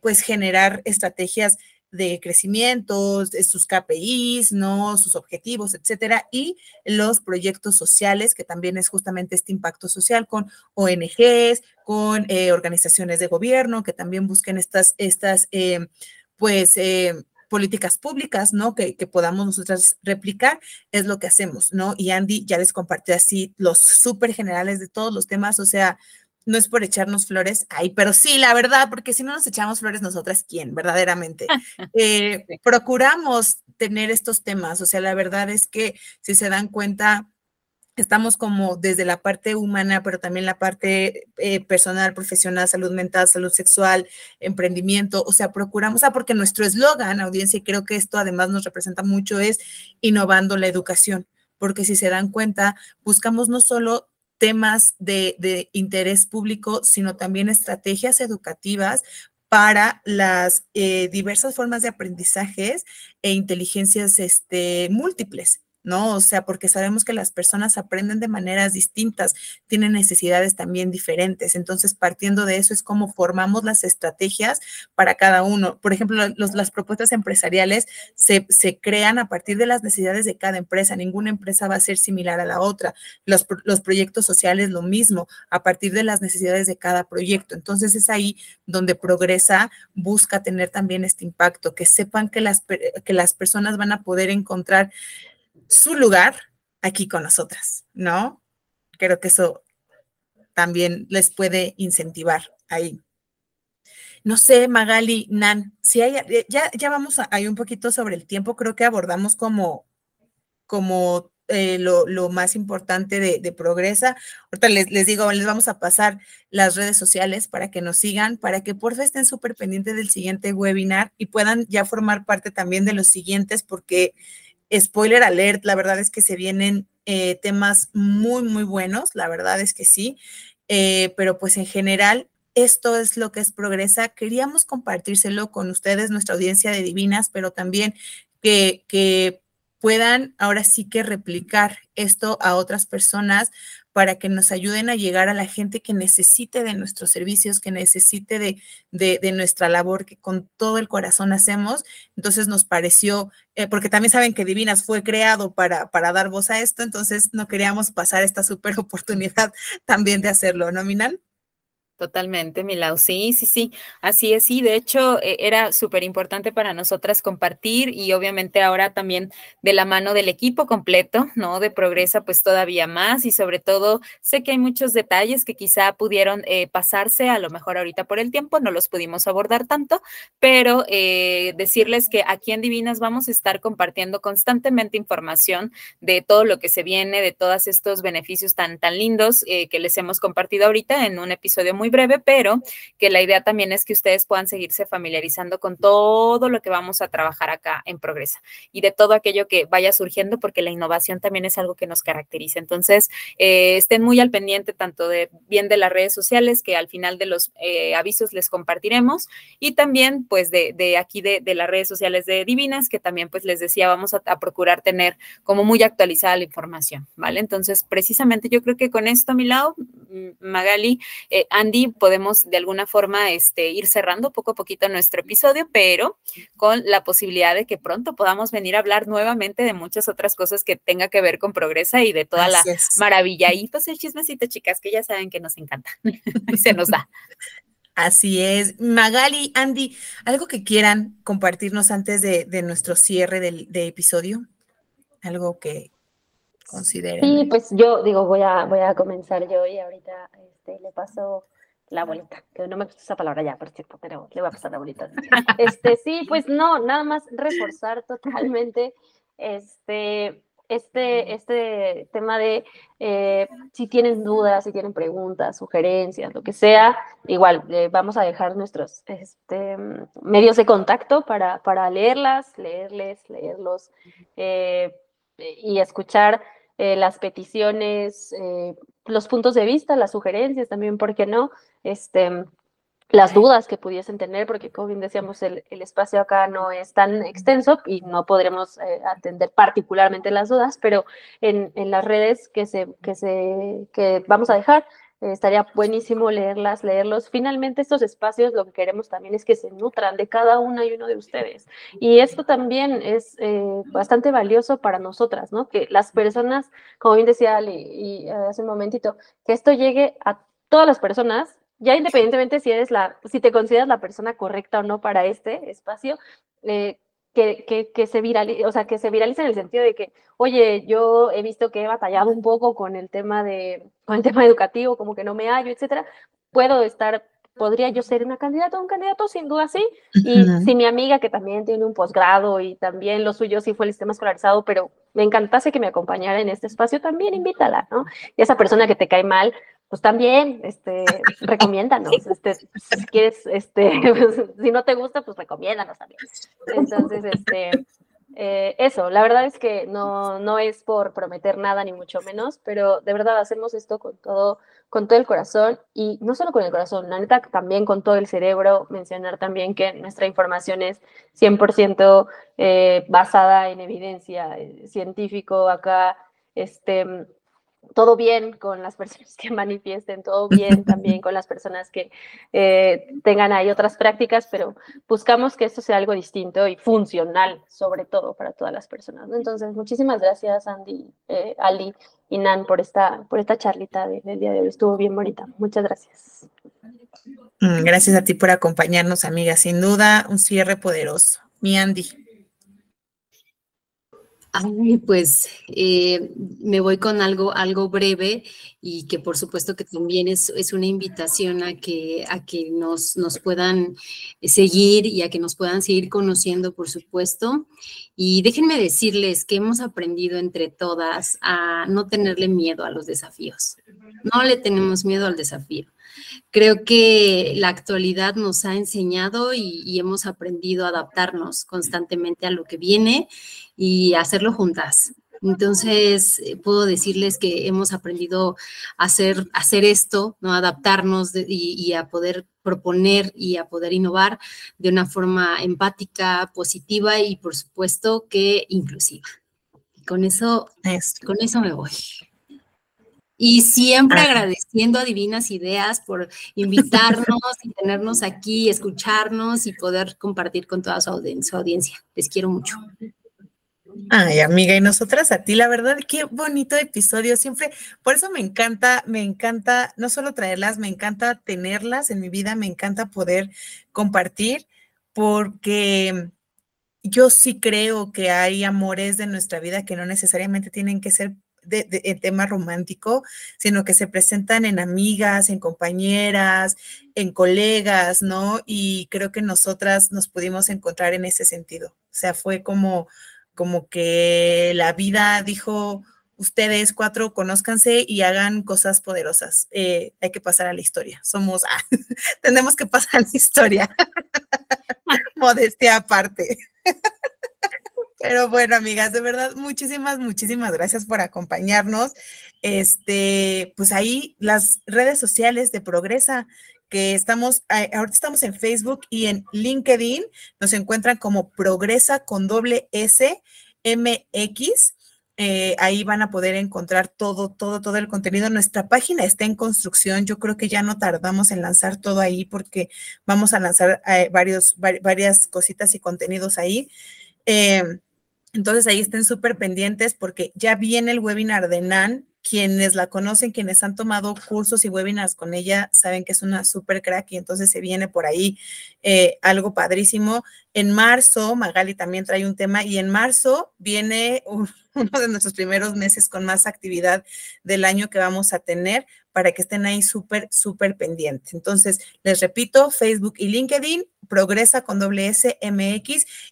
pues, generar estrategias de crecimiento, sus KPIs. Sus objetivos, etcétera, y los proyectos sociales, que también es justamente este impacto social con ONGs, con eh, organizaciones de gobierno, que también busquen estas, estas eh, pues, eh, políticas públicas, ¿no? Que, que, podamos nosotras replicar, es lo que hacemos, ¿no? Y Andy ya les compartió así los súper generales de todos los temas, o sea, no es por echarnos flores ahí, pero sí, la verdad, porque si no nos echamos flores nosotras, ¿quién? Verdaderamente. Eh, procuramos tener estos temas, o sea, la verdad es que si se dan cuenta, estamos como desde la parte humana, pero también la parte eh, personal, profesional, salud mental, salud sexual, emprendimiento, o sea, procuramos, ah, porque nuestro eslogan, audiencia, y creo que esto además nos representa mucho, es innovando la educación, porque si se dan cuenta, buscamos no solo temas de, interés público, sino también estrategias educativas para las eh, diversas formas de aprendizajes e inteligencias este, múltiples. ¿No? O sea, porque sabemos que las personas aprenden de maneras distintas, tienen necesidades también diferentes. Entonces, partiendo de eso es como formamos las estrategias para cada uno. Por ejemplo, las propuestas empresariales se, crean a partir de las necesidades de cada empresa. Ninguna empresa va a ser similar a la otra. Los, los proyectos sociales lo mismo, a partir de las necesidades de cada proyecto. Entonces, es ahí donde progresa, busca tener también este impacto, que sepan que las, que las personas van a poder encontrar su lugar aquí con nosotras, ¿no? Creo que eso también les puede incentivar ahí. No sé, Magali, Nan, si hay, eh, ya, ya vamos ahí un poquito sobre el tiempo, creo que abordamos como, como eh, lo, más importante de, Progresa. Ahorita les, les, digo, les vamos a pasar las redes sociales para que nos sigan, para que por favor estén súper pendientes del siguiente webinar y puedan ya formar parte también de los siguientes, porque spoiler alert, la verdad es que se vienen eh, temas muy, muy buenos, la verdad es que sí, eh, pero pues en general esto es lo que es Progresa. Queríamos compartírselo con ustedes, nuestra audiencia de divinas, pero también que, que puedan ahora sí que replicar esto a otras personas para que nos ayuden a llegar a la gente que necesite de nuestros servicios, que necesite de, de, nuestra labor que con todo el corazón hacemos. Entonces nos pareció, eh, porque también saben que Divinas fue creado para, para dar voz a esto, entonces no queríamos pasar esta súper oportunidad también de hacerlo, ¿no, Minal? Totalmente, Milau. Sí, sí, sí. Así es. Sí, de hecho, e, era súper importante para nosotras compartir y obviamente ahora también de la mano del equipo completo, ¿no? De Progresa, pues todavía más y sobre todo sé que hay muchos detalles que quizá pudieron eh, pasarse, a lo mejor ahorita por el tiempo no los pudimos abordar tanto, pero eh, decirles que aquí en Divinas vamos a estar compartiendo constantemente información de todo lo que se viene, de todos estos beneficios tan, tan lindos eh, que les hemos compartido ahorita en un episodio muy breve, pero que la idea también es que ustedes puedan seguirse familiarizando con todo lo que vamos a trabajar acá en Progresa y de todo aquello que vaya surgiendo, porque la innovación también es algo que nos caracteriza. Entonces, eh, estén muy al pendiente tanto de bien de las redes sociales, que al final de los eh, avisos les compartiremos, y también pues de, de aquí de, de, las redes sociales de Divinas, que también pues les decía, vamos a, procurar tener como muy actualizada la información, ¿vale? Entonces, precisamente yo creo que con esto a mi lado, Magali, eh, Andy, podemos de alguna forma este, ir cerrando poco a poquito nuestro episodio, pero con la posibilidad de que pronto podamos venir a hablar nuevamente de muchas otras cosas que tenga que ver con Progresa y de toda la maravilla. Y pues el chismecito, chicas, que ya saben que nos encanta y se nos da. Así es. Magali, Andy, ¿algo que quieran compartirnos antes de, nuestro cierre del episodio? Algo que consideren. Sí, pues yo digo, voy a, voy a comenzar yo y ahorita este, le paso la bolita, que no me gusta esa palabra ya, por cierto, pero le voy a pasar la bolita. Este, sí, pues no, nada más reforzar totalmente este, este, este tema de eh, si tienen dudas, si tienen preguntas, sugerencias, lo que sea, igual eh, vamos a dejar nuestros este, medios de contacto para, para leerlas, leerles, leerlos eh, y escuchar eh, las peticiones, eh, los puntos de vista, las sugerencias también, ¿por qué no? Este, las dudas que pudiesen tener, porque como bien decíamos, el, espacio acá no es tan extenso y no podremos eh, atender particularmente las dudas, pero en, en, las redes que, se, que, se, que vamos a dejar, eh, estaría buenísimo leerlas, leerlos. Finalmente, estos espacios lo que queremos también es que se nutran de cada una y uno de ustedes. Y esto también es eh, bastante valioso para nosotras, ¿no? Que las personas, como bien decía Ali y hace un momentito, que esto llegue a todas las personas ya independientemente si eres la, si te consideras la persona correcta o no para este espacio, eh, que, que, que, se viralice, o sea, que se viralice en el sentido de que, oye, yo he visto que he batallado un poco con el tema de, con el tema educativo, como que no me hallo, etcétera, puedo estar, podría yo ser una candidata o un candidato, sin duda sí, y si mi amiga que también tiene un posgrado y también lo suyo sí fue el sistema escolarizado, pero me encantase que me acompañara en este espacio, también invítala, ¿no? Y esa persona que te cae mal, pues también, este, recomiéndanos, este, si quieres, este, si no te gusta, pues recomiéndanos también. Entonces, este, eh, eso, la verdad es que no, no es por prometer nada, ni mucho menos, pero de verdad hacemos esto con todo, con todo el corazón y no solo con el corazón, la neta también con todo el cerebro, mencionar también que nuestra información es 100% eh, basada en evidencia eh, científico acá, este todo bien con las personas que manifiesten, todo bien también con las personas que eh, tengan ahí otras prácticas, pero buscamos que esto sea algo distinto y funcional, sobre todo para todas las personas. Entonces, muchísimas gracias, Andy, eh, Ali y Nan, por esta, por esta charlita del día de hoy. Estuvo bien bonita. Muchas gracias. Mm, gracias a ti por acompañarnos, amiga. Sin duda, un cierre poderoso. Mi Andy. Ay, pues eh, me voy con algo, algo breve y que por supuesto que también es, es una invitación a que, a que nos, nos puedan seguir y a que nos puedan seguir conociendo, por supuesto. Y déjenme decirles que hemos aprendido entre todas a no tenerle miedo a los desafíos. No le tenemos miedo al desafío. Creo que la actualidad nos ha enseñado y, hemos aprendido a adaptarnos constantemente a lo que viene y hacerlo juntas. Entonces, eh, puedo decirles que hemos aprendido a hacer, hacer esto, ¿no? adaptarnos y, a poder proponer y a poder innovar de una forma empática, positiva y, por supuesto, que inclusiva. con eso, con eso me voy. Y siempre agradeciendo a Divinas Ideas por invitarnos y tenernos aquí, escucharnos y poder compartir con toda su, audiencia. Les quiero mucho. Ay, amiga, y nosotras a ti, la verdad, qué bonito episodio. Siempre, por eso me encanta, me encanta no solo traerlas, me encanta tenerlas en mi vida, me encanta poder compartir, porque yo sí creo que hay amores de nuestra vida que no necesariamente tienen que ser de, tema romántico, sino que se presentan en amigas, en compañeras, en colegas, ¿no? Y creo que nosotras nos pudimos encontrar en ese sentido. O sea, fue como, como que la vida dijo, ustedes cuatro conózcanse y hagan cosas poderosas. Eh, hay que pasar a la historia. Somos, ah, tenemos que pasar a la historia. Modestia aparte. Pero bueno, amigas, de verdad, muchísimas, muchísimas gracias por acompañarnos. Este, pues ahí las redes sociales de Progresa, que estamos, ahorita estamos en Facebook y en LinkedIn, nos encuentran como Progresa con doble S MX. Eh, ahí van a poder encontrar todo, todo, todo el contenido. Nuestra página está en construcción. Yo creo que ya no tardamos en lanzar todo ahí porque vamos a lanzar eh, varios, varias cositas y contenidos ahí. Eh, entonces ahí estén súper pendientes porque ya viene el webinar de NAN. Quienes la conocen, quienes han tomado cursos y webinars con ella, saben que es una súper crack y entonces se viene por ahí eh, algo padrísimo. En marzo, Magali también trae un tema y en marzo viene uno de nuestros primeros meses con más actividad del año que vamos a tener para que estén ahí súper, súper pendientes. Entonces, les repito, Facebook y LinkedIn, progresa con doble S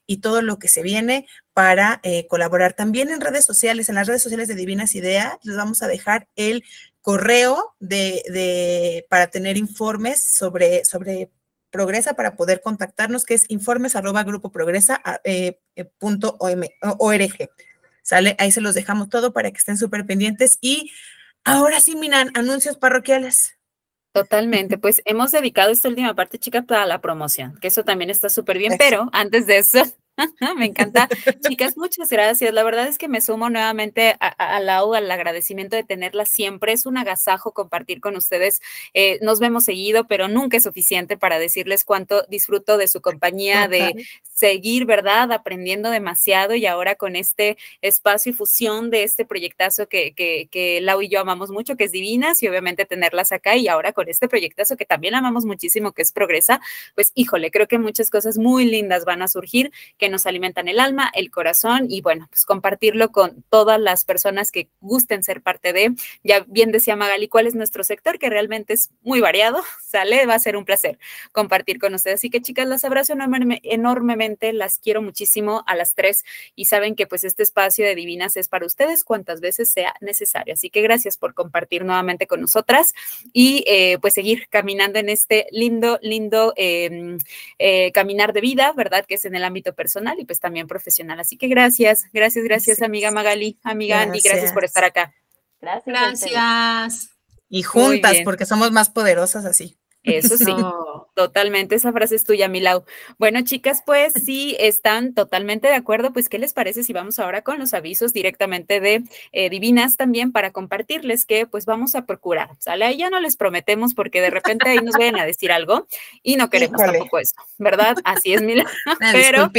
y todo lo que se viene para eh, colaborar. También en redes sociales, en las redes sociales de Divinas Ideas, les vamos a dejar el correo de, para tener informes sobre, sobre Progresa para poder contactarnos, que es informes arroba grupo progresa eh, eh, punto org. ¿Sale? Ahí se los dejamos todo para que estén súper pendientes. Y ahora sí, miran, anuncios parroquiales. Totalmente, pues hemos dedicado esta última parte, chica, para la promoción, que eso también está súper bien, pero antes de eso, Me encanta. Chicas, muchas gracias. La verdad es que me sumo nuevamente a, a, Lau al agradecimiento de tenerla siempre. Es un agasajo compartir con ustedes. Eh, nos vemos seguido, pero nunca es suficiente para decirles cuánto disfruto de su compañía, de seguir, ¿verdad? Aprendiendo demasiado y ahora con este espacio y fusión de este proyectazo que, que, que Lau y yo amamos mucho, que es Divinas, y obviamente tenerlas acá y ahora con este proyectazo que también amamos muchísimo, que es Progresa, pues híjole, creo que muchas cosas muy lindas van a surgir. Que nos alimentan el alma, el corazón y bueno, pues compartirlo con todas las personas que gusten ser parte de. Ya bien decía Magali, ¿cuál es nuestro sector? Que realmente es muy variado, sale, va a ser un placer compartir con ustedes. Así que chicas, las abrazo enorme, enormemente, las quiero muchísimo a las tres y saben que pues este espacio de Divinas es para ustedes cuantas veces sea necesario. Así que gracias por compartir nuevamente con nosotras y eh, pues seguir caminando en este lindo, lindo eh, eh, caminar de vida, ¿verdad? Que es en el ámbito personal y pues también profesional. Así que gracias, gracias, gracias, amiga Magali, amiga Andy, gracias por estar acá. Gracias. Gracias. Y juntas, porque somos más poderosas así. Eso sí, totalmente. Esa frase es tuya, Milau. Bueno, chicas, pues sí están totalmente de acuerdo, pues, ¿qué les parece si vamos ahora con los avisos directamente de eh, Divinas también para compartirles que, pues, vamos a procurar, ¿sale? Ahí ya no les prometemos porque de repente ahí nos vayan a decir algo y no queremos tampoco eso, ¿verdad? Así es, Milau. Pero,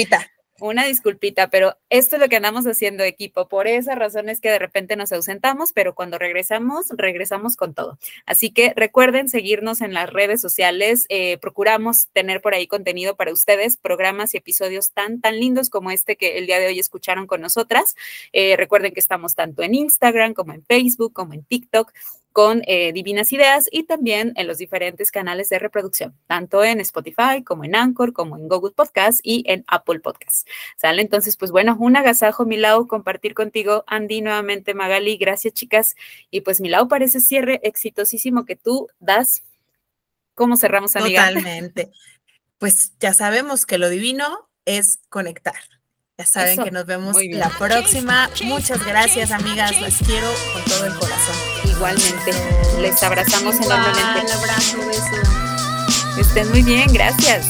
una disculpita, pero esto es lo que andamos haciendo equipo. Por esa razón es que de repente nos ausentamos, pero cuando regresamos, regresamos con todo. Así que recuerden seguirnos en las redes sociales. Eh, procuramos tener por ahí contenido para ustedes, programas y episodios tan, tan lindos como este que el día de hoy escucharon con nosotras. Eh, recuerden que estamos tanto en Instagram como en Facebook, como en TikTok con eh, Divinas Ideas y también en los diferentes canales de reproducción, tanto en Spotify como en Anchor, como en Google Podcast y en Apple Podcast. ¿Sale? Entonces, pues bueno, un agasajo, Milau, compartir contigo, Andy, nuevamente, Magali, gracias, chicas. Y pues, Milau, parece cierre exitosísimo que tú das. ¿Cómo cerramos, amiga? Totalmente. Pues ya sabemos que lo divino es conectar. Ya saben que nos vemos la próxima. Muchas gracias, amigas. Las quiero con todo el corazón. Igualmente. Les abrazamos enormemente. Un abrazo, beso. Estén muy bien. Gracias.